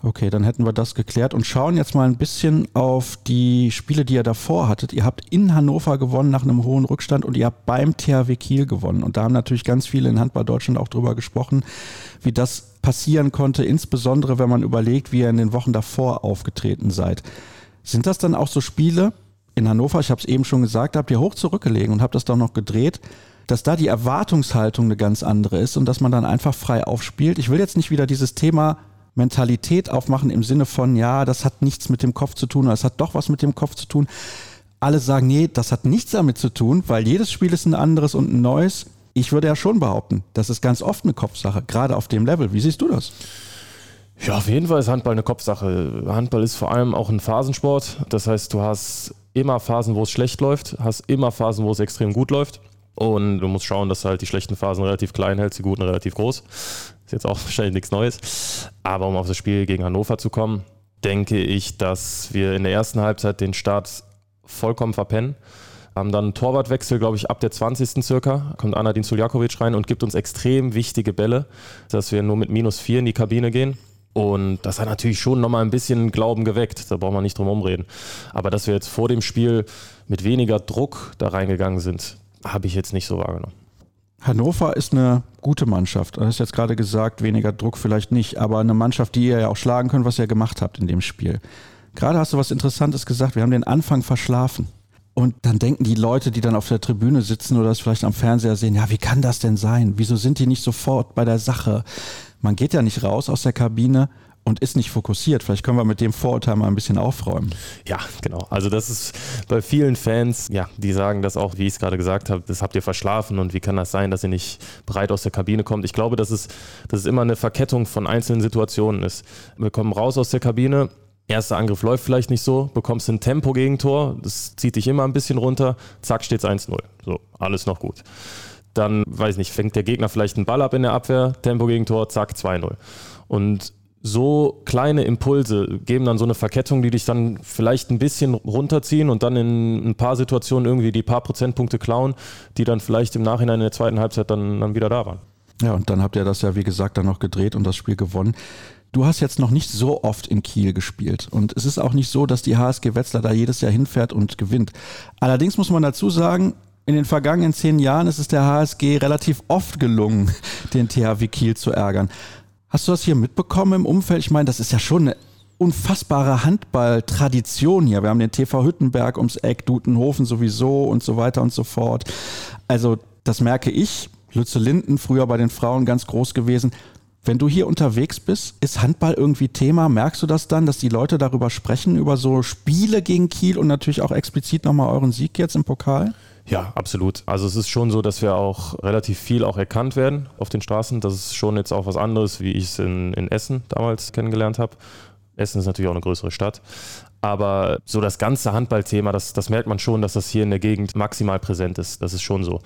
Okay, dann hätten wir das geklärt und schauen jetzt mal ein bisschen auf die Spiele, die ihr davor hattet. Ihr habt in Hannover gewonnen nach einem hohen Rückstand und ihr habt beim THW Kiel gewonnen. Und da haben natürlich ganz viele in Handball Deutschland auch drüber gesprochen, wie das passieren konnte, insbesondere wenn man überlegt, wie ihr in den Wochen davor aufgetreten seid. Sind das dann auch so Spiele in Hannover, ich habe es eben schon gesagt, habt ihr hoch zurückgelegen und habt das doch noch gedreht, dass da die Erwartungshaltung eine ganz andere ist und dass man dann einfach frei aufspielt. Ich will jetzt nicht wieder dieses Thema Mentalität aufmachen im Sinne von, ja, das hat nichts mit dem Kopf zu tun oder es hat doch was mit dem Kopf zu tun. Alle sagen, nee, das hat nichts damit zu tun, weil jedes Spiel ist ein anderes und ein neues. Ich würde ja schon behaupten, das ist ganz oft eine Kopfsache, gerade auf dem Level. Wie siehst du das?
Ja, auf jeden Fall ist Handball eine Kopfsache. Handball ist vor allem auch ein Phasensport. Das heißt, du hast immer Phasen, wo es schlecht läuft, hast immer Phasen, wo es extrem gut läuft. Und du musst schauen, dass du halt die schlechten Phasen relativ klein hältst, die guten relativ groß. Ist jetzt auch wahrscheinlich nichts Neues. Aber um auf das Spiel gegen Hannover zu kommen, denke ich, dass wir in der ersten Halbzeit den Start vollkommen verpennen. Haben dann einen Torwartwechsel, glaube ich, ab der 20. circa. Kommt Anadin Suljakovic rein und gibt uns extrem wichtige Bälle, dass wir nur mit minus 4 in die Kabine gehen. Und das hat natürlich schon nochmal ein bisschen Glauben geweckt. Da braucht man nicht drum umreden. Aber dass wir jetzt vor dem Spiel mit weniger Druck da reingegangen sind, habe ich jetzt nicht so wahrgenommen.
Hannover ist eine gute Mannschaft. Du hast jetzt gerade gesagt, weniger Druck vielleicht nicht, aber eine Mannschaft, die ihr ja auch schlagen könnt, was ihr gemacht habt in dem Spiel. Gerade hast du was Interessantes gesagt, wir haben den Anfang verschlafen. Und dann denken die Leute, die dann auf der Tribüne sitzen oder das vielleicht am Fernseher sehen, ja, wie kann das denn sein? Wieso sind die nicht sofort bei der Sache? Man geht ja nicht raus aus der Kabine und ist nicht fokussiert. Vielleicht können wir mit dem Vorurteil mal ein bisschen aufräumen.
Ja, genau. Also das ist bei vielen Fans, ja, die sagen das auch, wie ich es gerade gesagt habe, das habt ihr verschlafen und wie kann das sein, dass ihr nicht breit aus der Kabine kommt. Ich glaube, dass es, dass es immer eine Verkettung von einzelnen Situationen ist. Wir kommen raus aus der Kabine, Erster Angriff läuft vielleicht nicht so, bekommst ein Tempo-Gegentor, das zieht dich immer ein bisschen runter, zack, steht es 1-0. So, alles noch gut. Dann, weiß nicht, fängt der Gegner vielleicht einen Ball ab in der Abwehr, Tempo-Gegentor, zack, 2-0. Und so kleine Impulse geben dann so eine Verkettung, die dich dann vielleicht ein bisschen runterziehen und dann in ein paar Situationen irgendwie die paar Prozentpunkte klauen, die dann vielleicht im Nachhinein in der zweiten Halbzeit dann, dann wieder da waren.
Ja, und dann habt ihr das ja, wie gesagt, dann noch gedreht und das Spiel gewonnen. Du hast jetzt noch nicht so oft in Kiel gespielt und es ist auch nicht so, dass die HSG Wetzlar da jedes Jahr hinfährt und gewinnt. Allerdings muss man dazu sagen, in den vergangenen zehn Jahren ist es der HSG relativ oft gelungen, den THW Kiel zu ärgern. Hast du das hier mitbekommen im Umfeld? Ich meine, das ist ja schon eine unfassbare Handballtradition hier. Wir haben den TV Hüttenberg ums Eck, Dutenhofen sowieso und so weiter und so fort. Also das merke ich. Lütze Linden, früher bei den Frauen ganz groß gewesen. Wenn du hier unterwegs bist, ist Handball irgendwie Thema? Merkst du das dann, dass die Leute darüber sprechen, über so Spiele gegen Kiel und natürlich auch explizit nochmal euren Sieg jetzt im Pokal?
Ja, absolut. Also es ist schon so, dass wir auch relativ viel auch erkannt werden auf den Straßen. Das ist schon jetzt auch was anderes, wie ich es in, in Essen damals kennengelernt habe. Essen ist natürlich auch eine größere Stadt. Aber so das ganze Handballthema, das, das merkt man schon, dass das hier in der Gegend maximal präsent ist. Das ist schon so.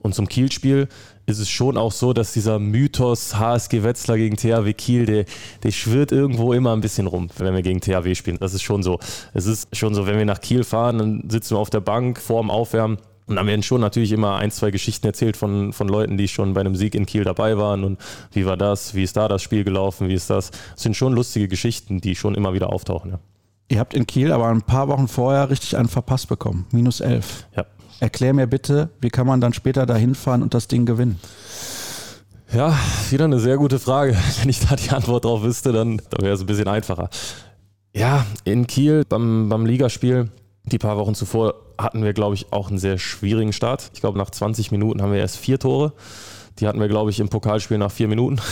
Und zum Kielspiel ist es schon auch so, dass dieser Mythos HSG Wetzlar gegen THW Kiel, der, der schwirrt irgendwo immer ein bisschen rum, wenn wir gegen THW spielen. Das ist schon so. Es ist schon so, wenn wir nach Kiel fahren, dann sitzen wir auf der Bank vor dem Aufwärmen. Und dann werden schon natürlich immer ein, zwei Geschichten erzählt von, von Leuten, die schon bei einem Sieg in Kiel dabei waren. Und wie war das? Wie ist da das Spiel gelaufen? Wie ist das? Das sind schon lustige Geschichten, die schon immer wieder auftauchen. Ja.
Ihr habt in Kiel aber ein paar Wochen vorher richtig einen verpasst bekommen. Minus elf.
Ja.
Erklär mir bitte, wie kann man dann später da hinfahren und das Ding gewinnen?
Ja, wieder eine sehr gute Frage. Wenn ich da die Antwort drauf wüsste, dann, dann wäre es ein bisschen einfacher. Ja, in Kiel beim, beim Ligaspiel, die paar Wochen zuvor, hatten wir, glaube ich, auch einen sehr schwierigen Start. Ich glaube, nach 20 Minuten haben wir erst vier Tore. Die hatten wir, glaube ich, im Pokalspiel nach vier Minuten.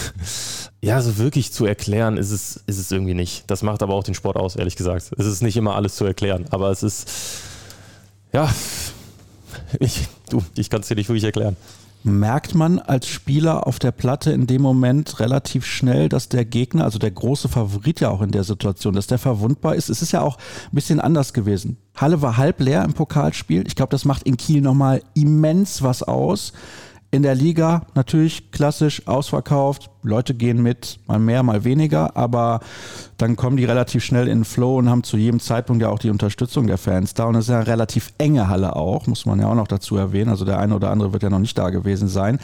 Ja, so wirklich zu erklären ist es, ist es irgendwie nicht. Das macht aber auch den Sport aus, ehrlich gesagt. Es ist nicht immer alles zu erklären, aber es ist, ja, ich, du, ich kann es dir nicht wirklich erklären.
Merkt man als Spieler auf der Platte in dem Moment relativ schnell, dass der Gegner, also der große Favorit ja auch in der Situation, dass der verwundbar ist? Es ist ja auch ein bisschen anders gewesen. Halle war halb leer im Pokalspiel. Ich glaube, das macht in Kiel nochmal immens was aus. In der Liga natürlich klassisch ausverkauft. Leute gehen mit, mal mehr, mal weniger, aber dann kommen die relativ schnell in den Flow und haben zu jedem Zeitpunkt ja auch die Unterstützung der Fans da. Und es ist ja eine relativ enge Halle auch, muss man ja auch noch dazu erwähnen. Also der eine oder andere wird ja noch nicht da gewesen sein.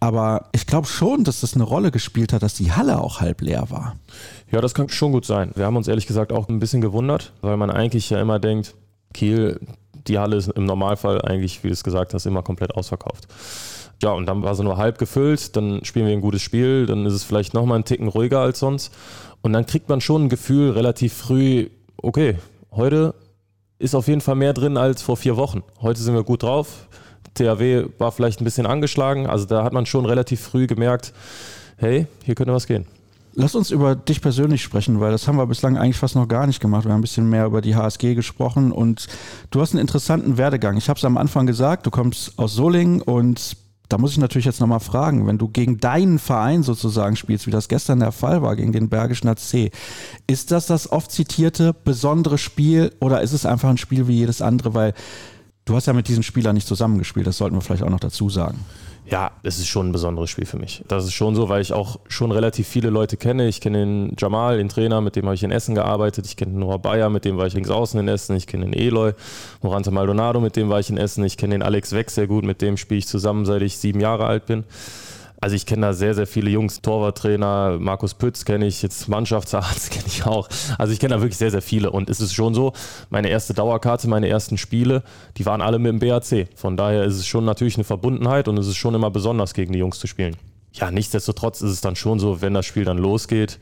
Aber ich glaube schon, dass das eine Rolle gespielt hat, dass die Halle auch halb leer war.
Ja, das kann schon gut sein. Wir haben uns ehrlich gesagt auch ein bisschen gewundert, weil man eigentlich ja immer denkt, Kiel, die Halle ist im Normalfall eigentlich, wie du es gesagt hast, immer komplett ausverkauft. Ja, und dann war sie nur halb gefüllt, dann spielen wir ein gutes Spiel, dann ist es vielleicht nochmal einen Ticken ruhiger als sonst. Und dann kriegt man schon ein Gefühl relativ früh, okay, heute ist auf jeden Fall mehr drin als vor vier Wochen. Heute sind wir gut drauf. THW war vielleicht ein bisschen angeschlagen, also da hat man schon relativ früh gemerkt, hey, hier könnte was gehen.
Lass uns über dich persönlich sprechen, weil das haben wir bislang eigentlich fast noch gar nicht gemacht. Wir haben ein bisschen mehr über die HSG gesprochen und du hast einen interessanten Werdegang. Ich habe es am Anfang gesagt, du kommst aus Solingen und da muss ich natürlich jetzt nochmal fragen, wenn du gegen deinen Verein sozusagen spielst, wie das gestern der Fall war, gegen den Bergischen AC, ist das das oft zitierte besondere Spiel oder ist es einfach ein Spiel wie jedes andere? Weil du hast ja mit diesen Spielern nicht zusammengespielt, das sollten wir vielleicht auch noch dazu sagen.
Ja, es ist schon ein besonderes Spiel für mich. Das ist schon so, weil ich auch schon relativ viele Leute kenne. Ich kenne den Jamal, den Trainer, mit dem habe ich in Essen gearbeitet. Ich kenne den Noah Bayer, mit dem war ich links außen in Essen. Ich kenne den Eloy, Morante Maldonado, mit dem war ich in Essen. Ich kenne den Alex Weck sehr gut, mit dem spiele ich zusammen, seit ich sieben Jahre alt bin. Also ich kenne da sehr, sehr viele Jungs, Torwarttrainer, Markus Pütz kenne ich, jetzt Mannschaftsarzt kenne ich auch. Also ich kenne da wirklich sehr, sehr viele. Und es ist schon so, meine erste Dauerkarte, meine ersten Spiele, die waren alle mit dem BAC. Von daher ist es schon natürlich eine Verbundenheit und es ist schon immer besonders, gegen die Jungs zu spielen. Ja, nichtsdestotrotz ist es dann schon so, wenn das Spiel dann losgeht,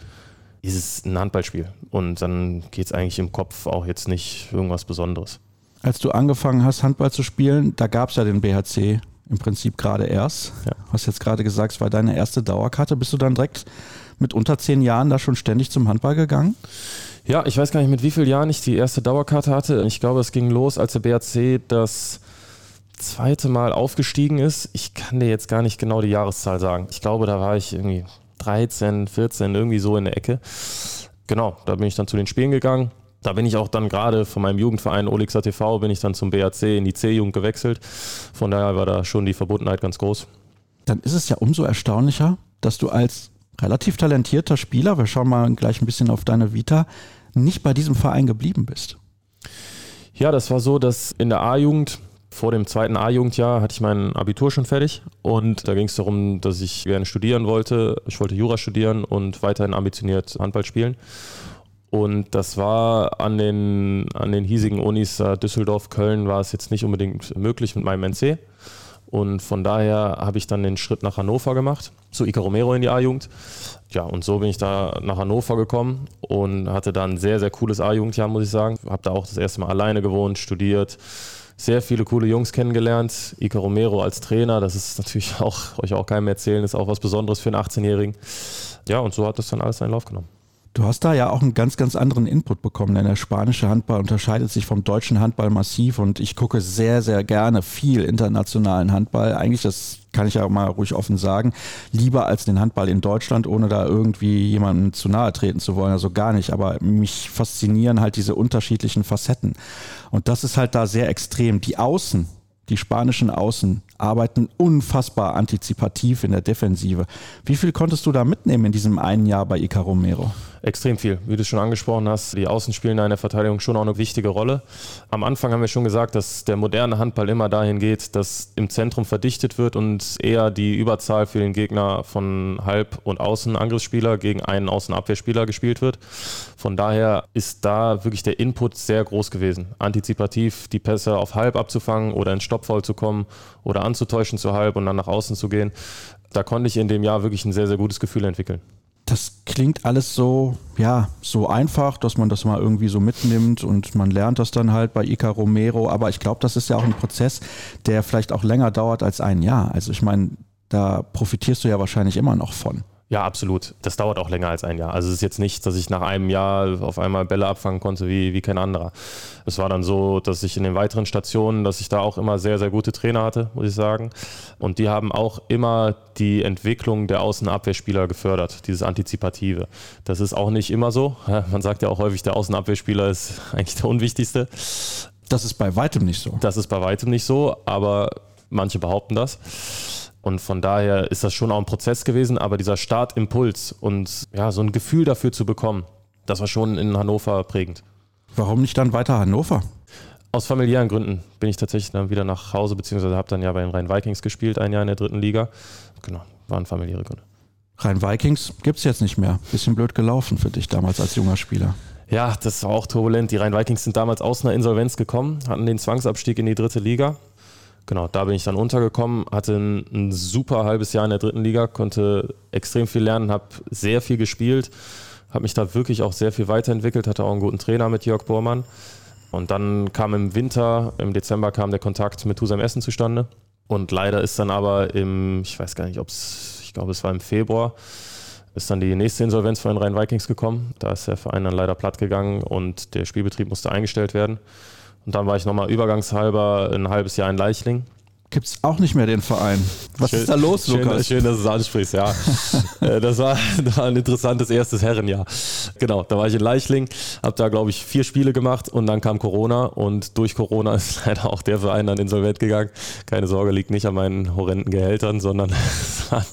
ist es ein Handballspiel. Und dann geht es eigentlich im Kopf auch jetzt nicht irgendwas Besonderes.
Als du angefangen hast, Handball zu spielen, da gab es ja den BHC im Prinzip gerade erst. Ja. Hast jetzt gerade gesagt, es war deine erste Dauerkarte. Bist du dann direkt mit unter zehn Jahren da schon ständig zum Handball gegangen?
Ja, ich weiß gar nicht, mit wie vielen Jahren ich die erste Dauerkarte hatte. Ich glaube, es ging los, als der BAC das zweite Mal aufgestiegen ist. Ich kann dir jetzt gar nicht genau die Jahreszahl sagen. Ich glaube, da war ich irgendwie 13, 14, irgendwie so in der Ecke. Genau, da bin ich dann zu den Spielen gegangen. Da bin ich auch dann gerade von meinem Jugendverein Olixer TV, bin ich dann zum BAC in die C-Jugend gewechselt. Von daher war da schon die Verbundenheit ganz groß.
Dann ist es ja umso erstaunlicher, dass du als relativ talentierter Spieler, wir schauen mal gleich ein bisschen auf deine Vita, nicht bei diesem Verein geblieben bist.
Ja, das war so, dass in der A-Jugend vor dem zweiten A-Jugendjahr hatte ich mein Abitur schon fertig und da ging es darum, dass ich gerne studieren wollte. Ich wollte Jura studieren und weiterhin ambitioniert Handball spielen. Und das war an den, an den hiesigen Unis Düsseldorf, Köln war es jetzt nicht unbedingt möglich mit meinem NC. Und von daher habe ich dann den Schritt nach Hannover gemacht, zu Ica Romero in die A-Jugend. Ja, und so bin ich da nach Hannover gekommen und hatte dann ein sehr, sehr cooles A-Jugendjahr, muss ich sagen. Habe da auch das erste Mal alleine gewohnt, studiert, sehr viele coole Jungs kennengelernt. Ica Romero als Trainer, das ist natürlich auch, euch auch keinem erzählen, ist auch was Besonderes für einen 18-Jährigen. Ja, und so hat das dann alles seinen Lauf genommen.
Du hast da ja auch einen ganz, ganz anderen Input bekommen, denn der spanische Handball unterscheidet sich vom deutschen Handball massiv und ich gucke sehr, sehr gerne viel internationalen Handball. Eigentlich, das kann ich ja mal ruhig offen sagen, lieber als den Handball in Deutschland, ohne da irgendwie jemandem zu nahe treten zu wollen, also gar nicht. Aber mich faszinieren halt diese unterschiedlichen Facetten. Und das ist halt da sehr extrem. Die Außen, die spanischen Außen arbeiten unfassbar antizipativ in der Defensive. Wie viel konntest du da mitnehmen in diesem einen Jahr bei Ica Romero?
Extrem viel. Wie du schon angesprochen hast, die Außen spielen in der Verteidigung schon auch eine wichtige Rolle. Am Anfang haben wir schon gesagt, dass der moderne Handball immer dahin geht, dass im Zentrum verdichtet wird und eher die Überzahl für den Gegner von Halb- und Außenangriffsspieler gegen einen Außenabwehrspieler gespielt wird. Von daher ist da wirklich der Input sehr groß gewesen. Antizipativ die Pässe auf Halb abzufangen oder ins Stoppvoll zu kommen oder anzutäuschen zu Halb und dann nach außen zu gehen. Da konnte ich in dem Jahr wirklich ein sehr, sehr gutes Gefühl entwickeln
das klingt alles so, ja, so einfach, dass man das mal irgendwie so mitnimmt und man lernt das dann halt bei Ica Romero. Aber ich glaube, das ist ja auch ein Prozess, der vielleicht auch länger dauert als ein Jahr. Also ich meine, da profitierst du ja wahrscheinlich immer noch von.
Ja, absolut. Das dauert auch länger als ein Jahr. Also es ist jetzt nicht, dass ich nach einem Jahr auf einmal Bälle abfangen konnte wie, wie kein anderer. Es war dann so, dass ich in den weiteren Stationen, dass ich da auch immer sehr, sehr gute Trainer hatte, muss ich sagen. Und die haben auch immer die Entwicklung der Außenabwehrspieler gefördert, dieses Antizipative. Das ist auch nicht immer so. Man sagt ja auch häufig, der Außenabwehrspieler ist eigentlich der unwichtigste.
Das ist bei weitem nicht so.
Das ist bei weitem nicht so, aber manche behaupten das. Und von daher ist das schon auch ein Prozess gewesen, aber dieser Startimpuls und ja, so ein Gefühl dafür zu bekommen, das war schon in Hannover prägend.
Warum nicht dann weiter Hannover?
Aus familiären Gründen bin ich tatsächlich dann wieder nach Hause, beziehungsweise habe dann ja bei den Rhein-Vikings gespielt, ein Jahr in der dritten Liga. Genau, waren familiäre Gründe.
Rhein-Vikings gibt es jetzt nicht mehr. Bisschen blöd gelaufen für dich damals als junger Spieler.
Ja, das war auch turbulent. Die Rhein-Vikings sind damals aus einer Insolvenz gekommen, hatten den Zwangsabstieg in die dritte Liga Genau, da bin ich dann untergekommen, hatte ein, ein, super halbes Jahr in der dritten Liga, konnte extrem viel lernen, habe sehr viel gespielt, habe mich da wirklich auch sehr viel weiterentwickelt, hatte auch einen guten Trainer mit Jörg Bormann. Und dann kam im Winter, im Dezember kam der Kontakt mit Husam Essen zustande. Und leider ist dann aber im, ich weiß gar nicht, ob es, ich glaube, es war im Februar, ist dann die nächste Insolvenz von den Rhein-Vikings gekommen. Da ist der Verein dann leider platt gegangen und der Spielbetrieb musste eingestellt werden. Und dann war ich nochmal übergangshalber ein halbes Jahr in Leichling.
Gibt es auch nicht mehr den Verein. Was schön, ist da los,
schön,
Lukas?
Schön, dass du es ansprichst, ja. Äh, das, war, das war ein interessantes erstes Herrenjahr. Genau, da war ich in Leichling, habe da, glaube ich, vier Spiele gemacht und dann kam Corona und durch Corona ist leider auch der Verein dann insolvent gegangen. Keine Sorge, liegt nicht an meinen horrenden Gehältern, sondern es waren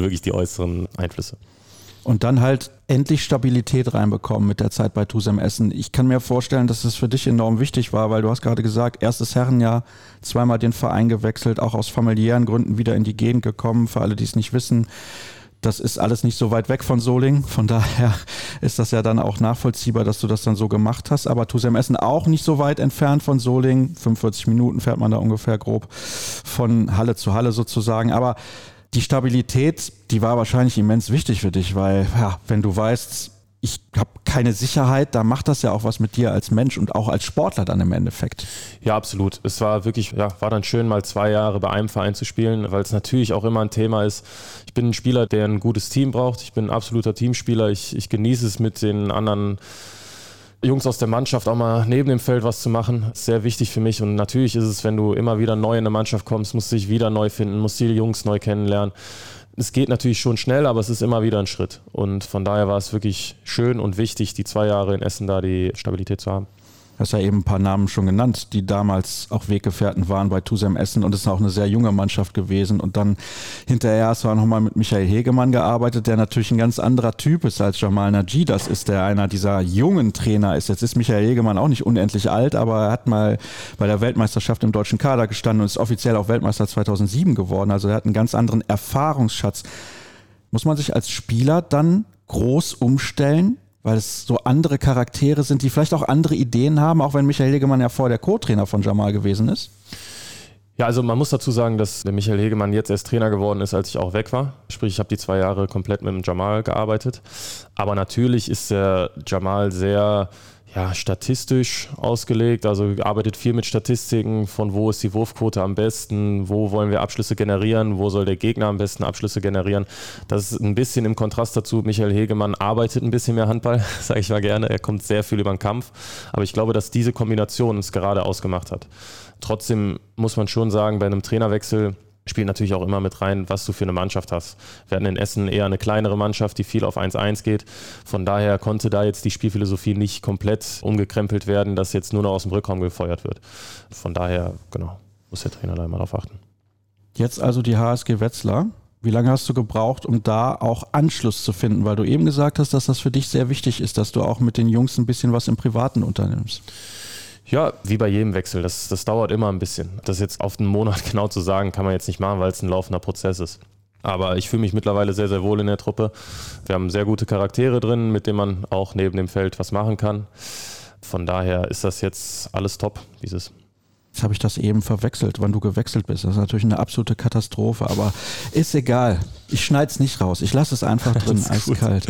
wirklich die äußeren Einflüsse
und dann halt endlich Stabilität reinbekommen mit der Zeit bei Tusem Essen. Ich kann mir vorstellen, dass es für dich enorm wichtig war, weil du hast gerade gesagt, erstes Herrenjahr, zweimal den Verein gewechselt, auch aus familiären Gründen wieder in die Gegend gekommen. Für alle, die es nicht wissen, das ist alles nicht so weit weg von Soling. Von daher ist das ja dann auch nachvollziehbar, dass du das dann so gemacht hast. Aber Tusem Essen auch nicht so weit entfernt von Soling. 45 Minuten fährt man da ungefähr grob von Halle zu Halle sozusagen. Aber die Stabilität, die war wahrscheinlich immens wichtig für dich, weil ja, wenn du weißt, ich habe keine Sicherheit, da macht das ja auch was mit dir als Mensch und auch als Sportler dann im Endeffekt.
Ja, absolut. Es war wirklich, ja, war dann schön, mal zwei Jahre bei einem Verein zu spielen, weil es natürlich auch immer ein Thema ist. Ich bin ein Spieler, der ein gutes Team braucht. Ich bin ein absoluter Teamspieler. Ich, ich genieße es mit den anderen Jungs aus der Mannschaft auch mal neben dem Feld was zu machen, ist sehr wichtig für mich. Und natürlich ist es, wenn du immer wieder neu in eine Mannschaft kommst, musst du dich wieder neu finden, musst die Jungs neu kennenlernen. Es geht natürlich schon schnell, aber es ist immer wieder ein Schritt. Und von daher war es wirklich schön und wichtig, die zwei Jahre in Essen da die Stabilität zu haben.
Hast ja eben ein paar Namen schon genannt, die damals auch Weggefährten waren bei Tusem Essen und es ist auch eine sehr junge Mannschaft gewesen. Und dann hinterher hast du auch nochmal mit Michael Hegemann gearbeitet, der natürlich ein ganz anderer Typ ist als Jamal Naji. Das ist der einer dieser jungen Trainer ist. Jetzt ist Michael Hegemann auch nicht unendlich alt, aber er hat mal bei der Weltmeisterschaft im deutschen Kader gestanden und ist offiziell auch Weltmeister 2007 geworden. Also er hat einen ganz anderen Erfahrungsschatz. Muss man sich als Spieler dann groß umstellen, weil es so andere Charaktere sind, die vielleicht auch andere Ideen haben, auch wenn Michael Hegemann ja vorher der Co-Trainer von Jamal gewesen ist?
Ja, also man muss dazu sagen, dass der Michael Hegemann jetzt erst Trainer geworden ist, als ich auch weg war. Sprich, ich habe die zwei Jahre komplett mit dem Jamal gearbeitet. Aber natürlich ist der Jamal sehr ja, statistisch ausgelegt, also arbeitet viel mit Statistiken, von wo ist die Wurfquote am besten, wo wollen wir Abschlüsse generieren, wo soll der Gegner am besten Abschlüsse generieren. Das ist ein bisschen im Kontrast dazu. Michael Hegemann arbeitet ein bisschen mehr Handball, sage ich mal gerne. Er kommt sehr viel über den Kampf. Aber ich glaube, dass diese Kombination es gerade ausgemacht hat. Trotzdem muss man schon sagen, bei einem Trainerwechsel spielt natürlich auch immer mit rein, was du für eine Mannschaft hast. Wir hatten in Essen eher eine kleinere Mannschaft, die viel auf 1-1 geht. Von daher konnte da jetzt die Spielphilosophie nicht komplett umgekrempelt werden, dass jetzt nur noch aus dem Rückraum gefeuert wird. Von daher, genau, muss der Trainer da immer darauf achten.
Jetzt also die HSG Wetzlar. Wie lange hast du gebraucht, um da auch Anschluss zu finden? Weil du eben gesagt hast, dass das für dich sehr wichtig ist, dass du auch mit den Jungs ein bisschen was im Privaten unternimmst.
Ja, wie bei jedem Wechsel. Das, das dauert immer ein bisschen. Das jetzt auf einen Monat genau zu sagen, kann man jetzt nicht machen, weil es ein laufender Prozess ist. Aber ich fühle mich mittlerweile sehr, sehr wohl in der Truppe. Wir haben sehr gute Charaktere drin, mit denen man auch neben dem Feld was machen kann. Von daher ist das jetzt alles top, dieses.
Jetzt habe ich das eben verwechselt, wann du gewechselt bist. Das ist natürlich eine absolute Katastrophe, aber ist egal. Ich schneide es nicht raus. Ich lasse es einfach drin, eiskalt.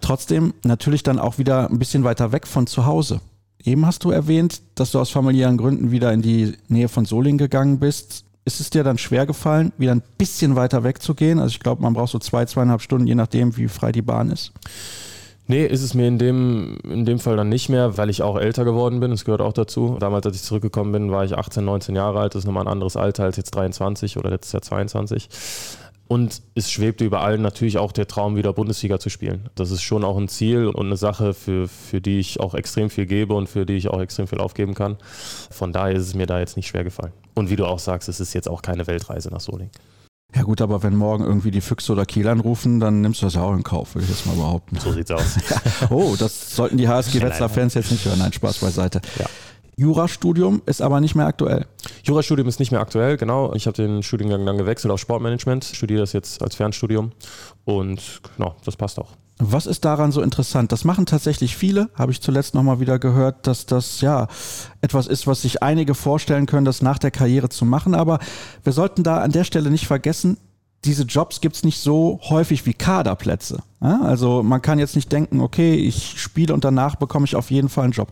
Trotzdem natürlich dann auch wieder ein bisschen weiter weg von zu Hause. Eben hast du erwähnt, dass du aus familiären Gründen wieder in die Nähe von Solingen gegangen bist. Ist es dir dann schwer gefallen, wieder ein bisschen weiter wegzugehen? Also ich glaube, man braucht so zwei, zweieinhalb Stunden, je nachdem, wie frei die Bahn ist.
Nee, ist es mir in dem, in dem Fall dann nicht mehr, weil ich auch älter geworden bin. Das gehört auch dazu. Damals, als ich zurückgekommen bin, war ich 18, 19 Jahre alt. Das ist nochmal ein anderes Alter als jetzt 23 oder letztes Jahr 22. Und es schwebte über allen natürlich auch der Traum, wieder Bundesliga zu spielen. Das ist schon auch ein Ziel und eine Sache, für, für die ich auch extrem viel gebe und für die ich auch extrem viel aufgeben kann. Von daher ist es mir da jetzt nicht schwer gefallen. Und wie du auch sagst, es ist jetzt auch keine Weltreise nach Soling.
Ja gut, aber wenn morgen irgendwie die Füchse oder Kiel anrufen, dann nimmst du das ja auch in Kauf, würde ich jetzt mal behaupten.
So sieht's aus.
oh, das sollten die HSG-Wetzlar-Fans jetzt nicht hören. Nein, Spaß beiseite. Ja. Jurastudium ist aber nicht mehr aktuell.
Jurastudium ist nicht mehr aktuell, genau. Ich habe den Studiengang dann gewechselt auf Sportmanagement, studiere das jetzt als Fernstudium und genau, das passt auch.
Was ist daran so interessant? Das machen tatsächlich viele, habe ich zuletzt nochmal wieder gehört, dass das ja etwas ist, was sich einige vorstellen können, das nach der Karriere zu machen. Aber wir sollten da an der Stelle nicht vergessen, diese Jobs gibt es nicht so häufig wie Kaderplätze. Also man kann jetzt nicht denken, okay, ich spiele und danach bekomme ich auf jeden Fall einen Job.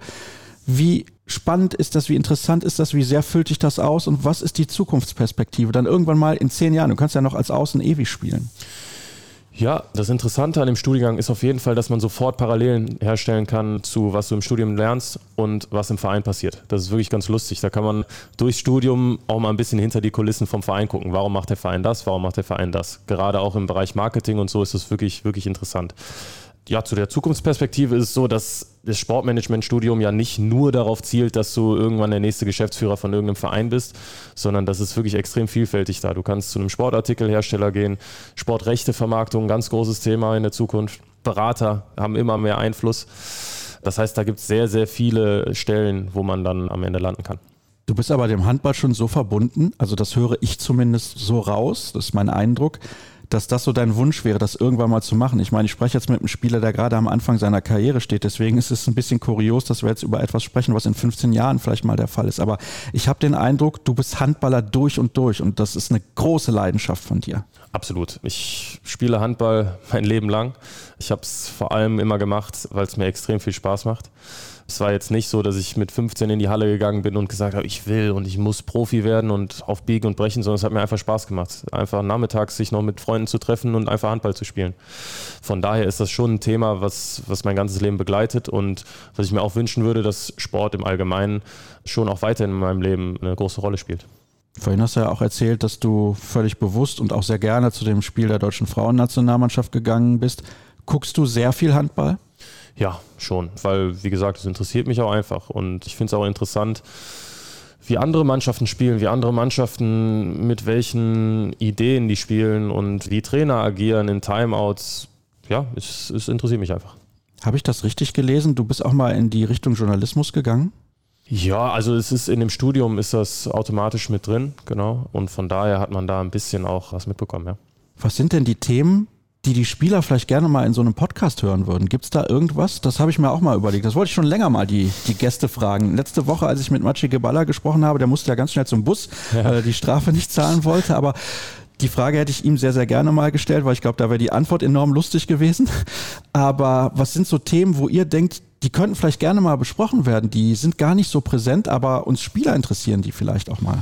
Wie spannend ist das, wie interessant ist das, wie sehr füllt dich das aus und was ist die Zukunftsperspektive? Dann irgendwann mal in zehn Jahren, du kannst ja noch als Außen ewig spielen.
Ja, das Interessante an dem Studiengang ist auf jeden Fall, dass man sofort Parallelen herstellen kann zu was du im Studium lernst und was im Verein passiert. Das ist wirklich ganz lustig. Da kann man durchs Studium auch mal ein bisschen hinter die Kulissen vom Verein gucken. Warum macht der Verein das? Warum macht der Verein das? Gerade auch im Bereich Marketing und so ist es wirklich, wirklich interessant ja, zu der Zukunftsperspektive ist es so, dass das Sportmanagement-Studium ja nicht nur darauf zielt, dass du irgendwann der nächste Geschäftsführer von irgendeinem Verein bist, sondern das ist wirklich extrem vielfältig da. Du kannst zu einem Sportartikelhersteller gehen, Sportrechtevermarktung, ganz großes Thema in der Zukunft. Berater haben immer mehr Einfluss. Das heißt, da gibt es sehr, sehr viele Stellen, wo man dann am Ende landen kann.
Du bist aber dem Handball schon so verbunden, also das höre ich zumindest so raus, das ist mein Eindruck, dass das so dein Wunsch wäre, das irgendwann mal zu machen. Ich meine, ich spreche jetzt mit einem Spieler, der gerade am Anfang seiner Karriere steht. Deswegen ist es ein bisschen kurios, dass wir jetzt über etwas sprechen, was in 15 Jahren vielleicht mal der Fall ist. Aber ich habe den Eindruck, du bist Handballer durch und durch und das ist eine große Leidenschaft von dir.
Absolut. Ich spiele Handball mein Leben lang. Ich habe es vor allem immer gemacht, weil es mir extrem viel Spaß macht. Es war jetzt nicht so, dass ich mit 15 in die Halle gegangen bin und gesagt habe, ich will und ich muss Profi werden und auf Biegen und Brechen, sondern es hat mir einfach Spaß gemacht. Einfach nachmittags sich noch mit Freunden zu treffen und einfach Handball zu spielen. Von daher ist das schon ein Thema, was, was mein ganzes Leben begleitet und was ich mir auch wünschen würde, dass Sport im Allgemeinen schon auch weiterhin in meinem Leben eine große Rolle spielt.
Vorhin hast du ja auch erzählt, dass du völlig bewusst und auch sehr gerne zu dem Spiel der deutschen Frauennationalmannschaft gegangen bist. Guckst du sehr viel Handball?
Ja, schon, weil wie gesagt, es interessiert mich auch einfach und ich finde es auch interessant, wie andere Mannschaften spielen, wie andere Mannschaften mit welchen Ideen die spielen und wie Trainer agieren in Timeouts. Ja, es, es interessiert mich einfach.
Habe ich das richtig gelesen? Du bist auch mal in die Richtung Journalismus gegangen?
Ja, also es ist in dem Studium ist das automatisch mit drin, genau. Und von daher hat man da ein bisschen auch was mitbekommen, ja.
Was sind denn die Themen, die die Spieler vielleicht gerne mal in so einem Podcast hören würden. Gibt es da irgendwas? Das habe ich mir auch mal überlegt. Das wollte ich schon länger mal die, die Gäste fragen. Letzte Woche, als ich mit Maciej Geballa gesprochen habe, der musste ja ganz schnell zum Bus, ja. weil er die Strafe nicht zahlen wollte. Aber die Frage hätte ich ihm sehr, sehr gerne mal gestellt, weil ich glaube, da wäre die Antwort enorm lustig gewesen. Aber was sind so Themen, wo ihr denkt, die könnten vielleicht gerne mal besprochen werden? Die sind gar nicht so präsent, aber uns Spieler interessieren die vielleicht auch mal.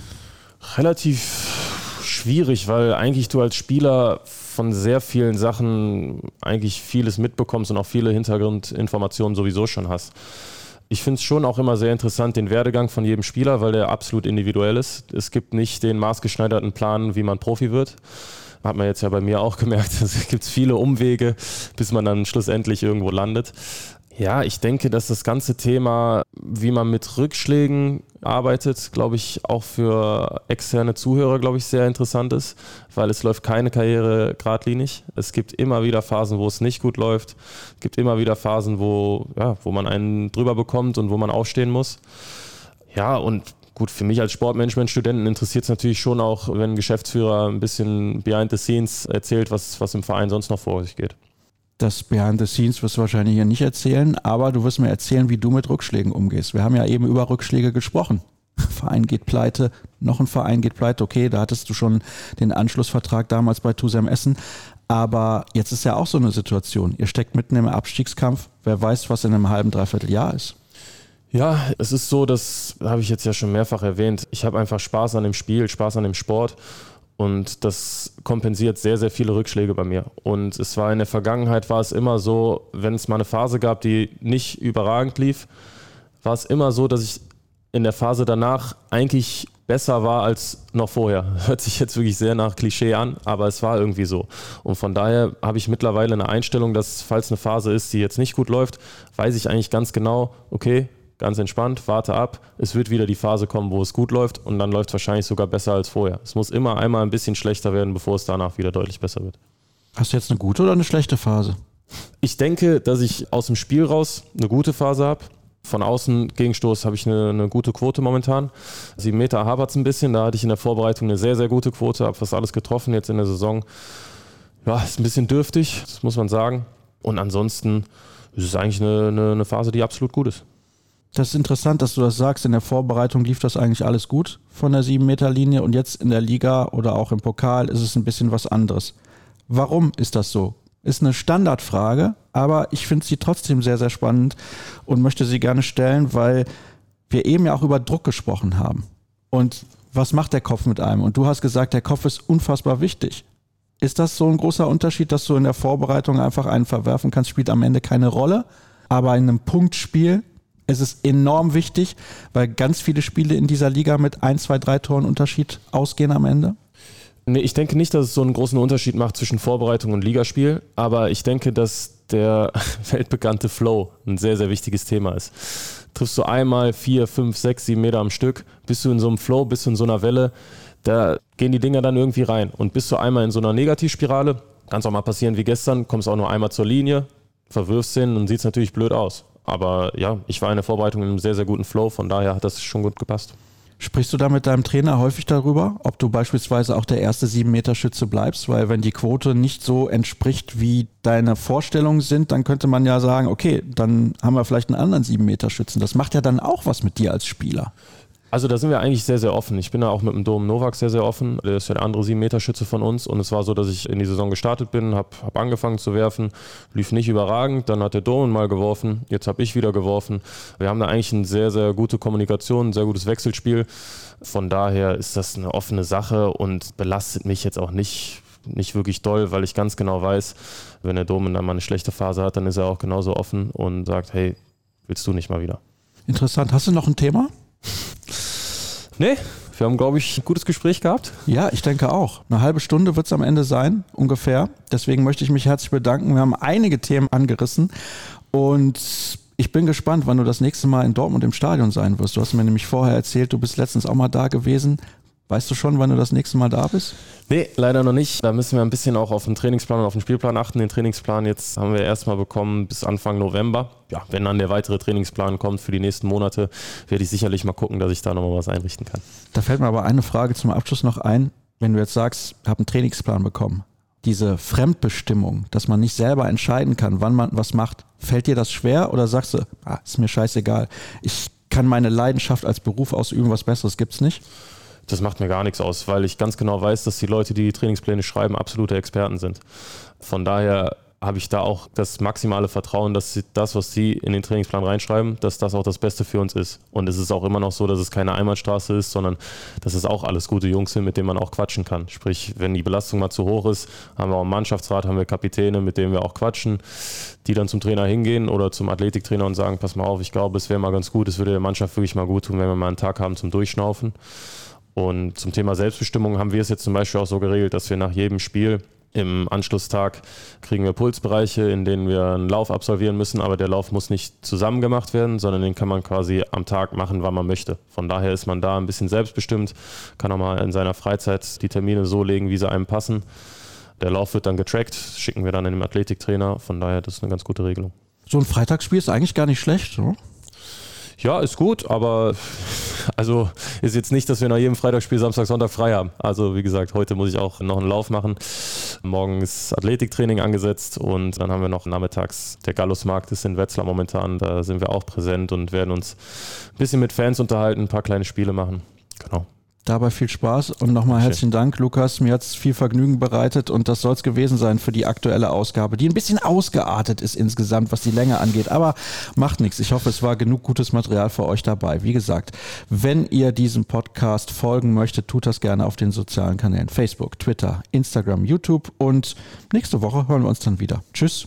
Relativ schwierig, weil eigentlich du als Spieler von sehr vielen Sachen eigentlich vieles mitbekommst und auch viele Hintergrundinformationen sowieso schon hast. Ich finde es schon auch immer sehr interessant, den Werdegang von jedem Spieler, weil der absolut individuell ist. Es gibt nicht den maßgeschneiderten Plan, wie man Profi wird. Hat man jetzt ja bei mir auch gemerkt. Es gibt viele Umwege, bis man dann schlussendlich irgendwo landet. Ja, ich denke, dass das ganze Thema, wie man mit Rückschlägen arbeitet, glaube ich, auch für externe Zuhörer, glaube ich, sehr interessant ist, weil es läuft keine Karriere geradlinig. Es gibt immer wieder Phasen, wo es nicht gut läuft. Es gibt immer wieder Phasen, wo, ja, wo man einen drüber bekommt und wo man aufstehen muss. Ja, und gut, für mich als Sportmanagement-Studenten interessiert es natürlich schon auch, wenn ein Geschäftsführer ein bisschen behind the scenes erzählt, was, was im Verein sonst noch vor sich geht
das Behind the Scenes wirst du wahrscheinlich hier nicht erzählen, aber du wirst mir erzählen, wie du mit Rückschlägen umgehst. Wir haben ja eben über Rückschläge gesprochen. Verein geht pleite, noch ein Verein geht pleite. Okay, da hattest du schon den Anschlussvertrag damals bei Tusem Essen. Aber jetzt ist ja auch so eine Situation. Ihr steckt mitten im Abstiegskampf. Wer weiß, was in einem halben, dreiviertel Jahr ist.
Ja, es ist so, das habe ich jetzt ja schon mehrfach erwähnt. Ich habe einfach Spaß an dem Spiel, Spaß an dem Sport und das kompensiert sehr, sehr viele Rückschläge bei mir. Und es war in der Vergangenheit, war es immer so, wenn es mal eine Phase gab, die nicht überragend lief, war es immer so, dass ich in der Phase danach eigentlich besser war als noch vorher. Hört sich jetzt wirklich sehr nach Klischee an, aber es war irgendwie so. Und von daher habe ich mittlerweile eine Einstellung, dass falls eine Phase ist, die jetzt nicht gut läuft, weiß ich eigentlich ganz genau, okay, ganz entspannt, warte ab. Es wird wieder die Phase kommen, wo es gut läuft und dann läuft es wahrscheinlich sogar besser als vorher. Es muss immer einmal ein bisschen schlechter werden, bevor es danach wieder deutlich besser wird.
Hast du jetzt eine gute oder eine schlechte Phase?
Ich denke, dass ich aus dem Spiel raus eine gute Phase habe. Von außen Gegenstoß habe ich eine, eine, gute Quote momentan. Sieben Meter hapert es ein bisschen. Da hatte ich in der Vorbereitung eine sehr, sehr gute Quote, habe fast alles getroffen jetzt in der Saison. Ja, ist ein bisschen dürftig, das muss man sagen. Und ansonsten ist es eigentlich eine, eine, eine Phase, die absolut gut ist.
Das ist interessant, dass du das sagst. In der Vorbereitung lief das eigentlich alles gut von der 7-Meter-Linie und jetzt in der Liga oder auch im Pokal ist es ein bisschen was anderes. Warum ist das so? Ist eine Standardfrage, aber ich finde sie trotzdem sehr, sehr spannend und möchte sie gerne stellen, weil wir eben ja auch über Druck gesprochen haben. Und was macht der Kopf mit einem? Und du hast gesagt, der Kopf ist unfassbar wichtig. Ist das so ein großer Unterschied, dass du in der Vorbereitung einfach einen verwerfen kannst, spielt am Ende keine Rolle, aber in einem Punktspiel es ist enorm wichtig, weil ganz viele Spiele in dieser Liga mit ein, zwei, drei Toren Unterschied ausgehen am Ende.
Nee, ich denke nicht, dass es so einen großen Unterschied macht zwischen Vorbereitung und Ligaspiel, aber ich denke, dass der weltbekannte Flow ein sehr, sehr wichtiges Thema ist. Triffst du einmal vier, fünf, sechs, sieben Meter am Stück, bist du in so einem Flow, bist du in so einer Welle, da gehen die Dinger dann irgendwie rein. Und bist du einmal in so einer Negativspirale, kann es auch mal passieren wie gestern, kommst auch nur einmal zur Linie, verwirfst hin und sieht es natürlich blöd aus. Aber ja, ich war in der Vorbereitung in einem sehr, sehr guten Flow, von daher hat das schon gut gepasst.
Sprichst du da mit deinem Trainer häufig darüber, ob du beispielsweise auch der erste 7-Meter-Schütze bleibst? Weil wenn die Quote nicht so entspricht, wie deine Vorstellungen sind, dann könnte man ja sagen, okay, dann haben wir vielleicht einen anderen 7-Meter-Schützen. Das macht ja dann auch was mit dir als Spieler.
Also da sind wir eigentlich sehr, sehr offen. Ich bin da auch mit dem Dom Novak sehr, sehr offen. Der ist ja der andere 7-Meter-Schütze von uns. Und es war so, dass ich in die Saison gestartet bin, habe hab angefangen zu werfen, lief nicht überragend. Dann hat der Dom mal geworfen, jetzt habe ich wieder geworfen. Wir haben da eigentlich eine sehr, sehr gute Kommunikation, ein sehr gutes Wechselspiel. Von daher ist das eine offene Sache und belastet mich jetzt auch nicht nicht wirklich doll, weil ich ganz genau weiß, wenn der Dom dann mal eine schlechte Phase hat, dann ist er auch genauso offen und sagt, hey, willst du nicht mal wieder?
Interessant. Hast du noch ein Thema?
Nee, wir haben, glaube ich, ein gutes Gespräch gehabt.
Ja, ich denke auch. Eine halbe Stunde wird es am Ende sein, ungefähr. Deswegen möchte ich mich herzlich bedanken. Wir haben einige Themen angerissen und ich bin gespannt, wann du das nächste Mal in Dortmund im Stadion sein wirst. Du hast mir nämlich vorher erzählt, du bist letztens auch mal da gewesen. Weißt du schon, wann du das nächste Mal da bist?
Nee, leider noch nicht. Da müssen wir ein bisschen auch auf den Trainingsplan und auf den Spielplan achten. Den Trainingsplan jetzt haben wir erstmal bekommen bis Anfang November. Ja, wenn dann der weitere Trainingsplan kommt für die nächsten Monate, werde ich sicherlich mal gucken, dass ich da nochmal was einrichten kann.
Da fällt mir aber eine Frage zum Abschluss noch ein. Wenn du jetzt sagst, ich habe einen Trainingsplan bekommen, diese Fremdbestimmung, dass man nicht selber entscheiden kann, wann man was macht, fällt dir das schwer oder sagst du, ah, ist mir scheißegal, ich kann meine Leidenschaft als Beruf ausüben, was Besseres gibt es nicht?
Das macht mir gar nichts aus, weil ich ganz genau weiß, dass die Leute, die die Trainingspläne schreiben, absolute Experten sind. Von daher habe ich da auch das maximale Vertrauen, dass das, was sie in den Trainingsplan reinschreiben, dass das auch das Beste für uns ist. Und es ist auch immer noch so, dass es keine Einbahnstraße ist, sondern dass es auch alles gute Jungs sind, mit denen man auch quatschen kann. Sprich, wenn die Belastung mal zu hoch ist, haben wir auch einen Mannschaftsrat, haben wir Kapitäne, mit denen wir auch quatschen, die dann zum Trainer hingehen oder zum Athletiktrainer und sagen, pass mal auf, ich glaube, es wäre mal ganz gut, es würde der Mannschaft wirklich mal gut tun, wenn wir mal einen Tag haben zum Durchschnaufen. Und zum Thema Selbstbestimmung haben wir es jetzt zum Beispiel auch so geregelt, dass wir nach jedem Spiel im Anschlusstag kriegen wir Pulsbereiche, in denen wir einen Lauf absolvieren müssen, aber der Lauf muss nicht zusammen gemacht werden, sondern den kann man quasi am Tag machen, wann man möchte. Von daher ist man da ein bisschen selbstbestimmt, kann auch mal in seiner Freizeit die Termine so legen, wie sie einem passen. Der Lauf wird dann getrackt, schicken wir dann in den Athletiktrainer. Von daher, das ist eine ganz gute Regelung.
So ein Freitagsspiel ist eigentlich gar nicht schlecht, oder?
Ja, ist gut, aber also ist jetzt nicht, dass wir nach jedem Freitagsspiel Samstag, Sonntag frei haben. Also wie gesagt, heute muss ich auch noch einen Lauf machen. Morgen ist Athletiktraining angesetzt und dann haben wir noch nachmittags, der Gallusmarkt ist in Wetzlar momentan, da sind wir auch präsent und werden uns ein bisschen mit Fans unterhalten, ein paar kleine Spiele machen. Genau.
Dabei viel Spaß und nochmal herzlichen Dank, Lukas. Mir hat es viel Vergnügen bereitet und das soll es gewesen sein für die aktuelle Ausgabe, die ein bisschen ausgeartet ist insgesamt, was die Länge angeht. Aber macht nichts. Ich hoffe, es war genug gutes Material für euch dabei. Wie gesagt, wenn ihr diesem Podcast folgen möchtet, tut das gerne auf den sozialen Kanälen Facebook, Twitter, Instagram, YouTube und nächste Woche hören wir uns dann wieder. Tschüss.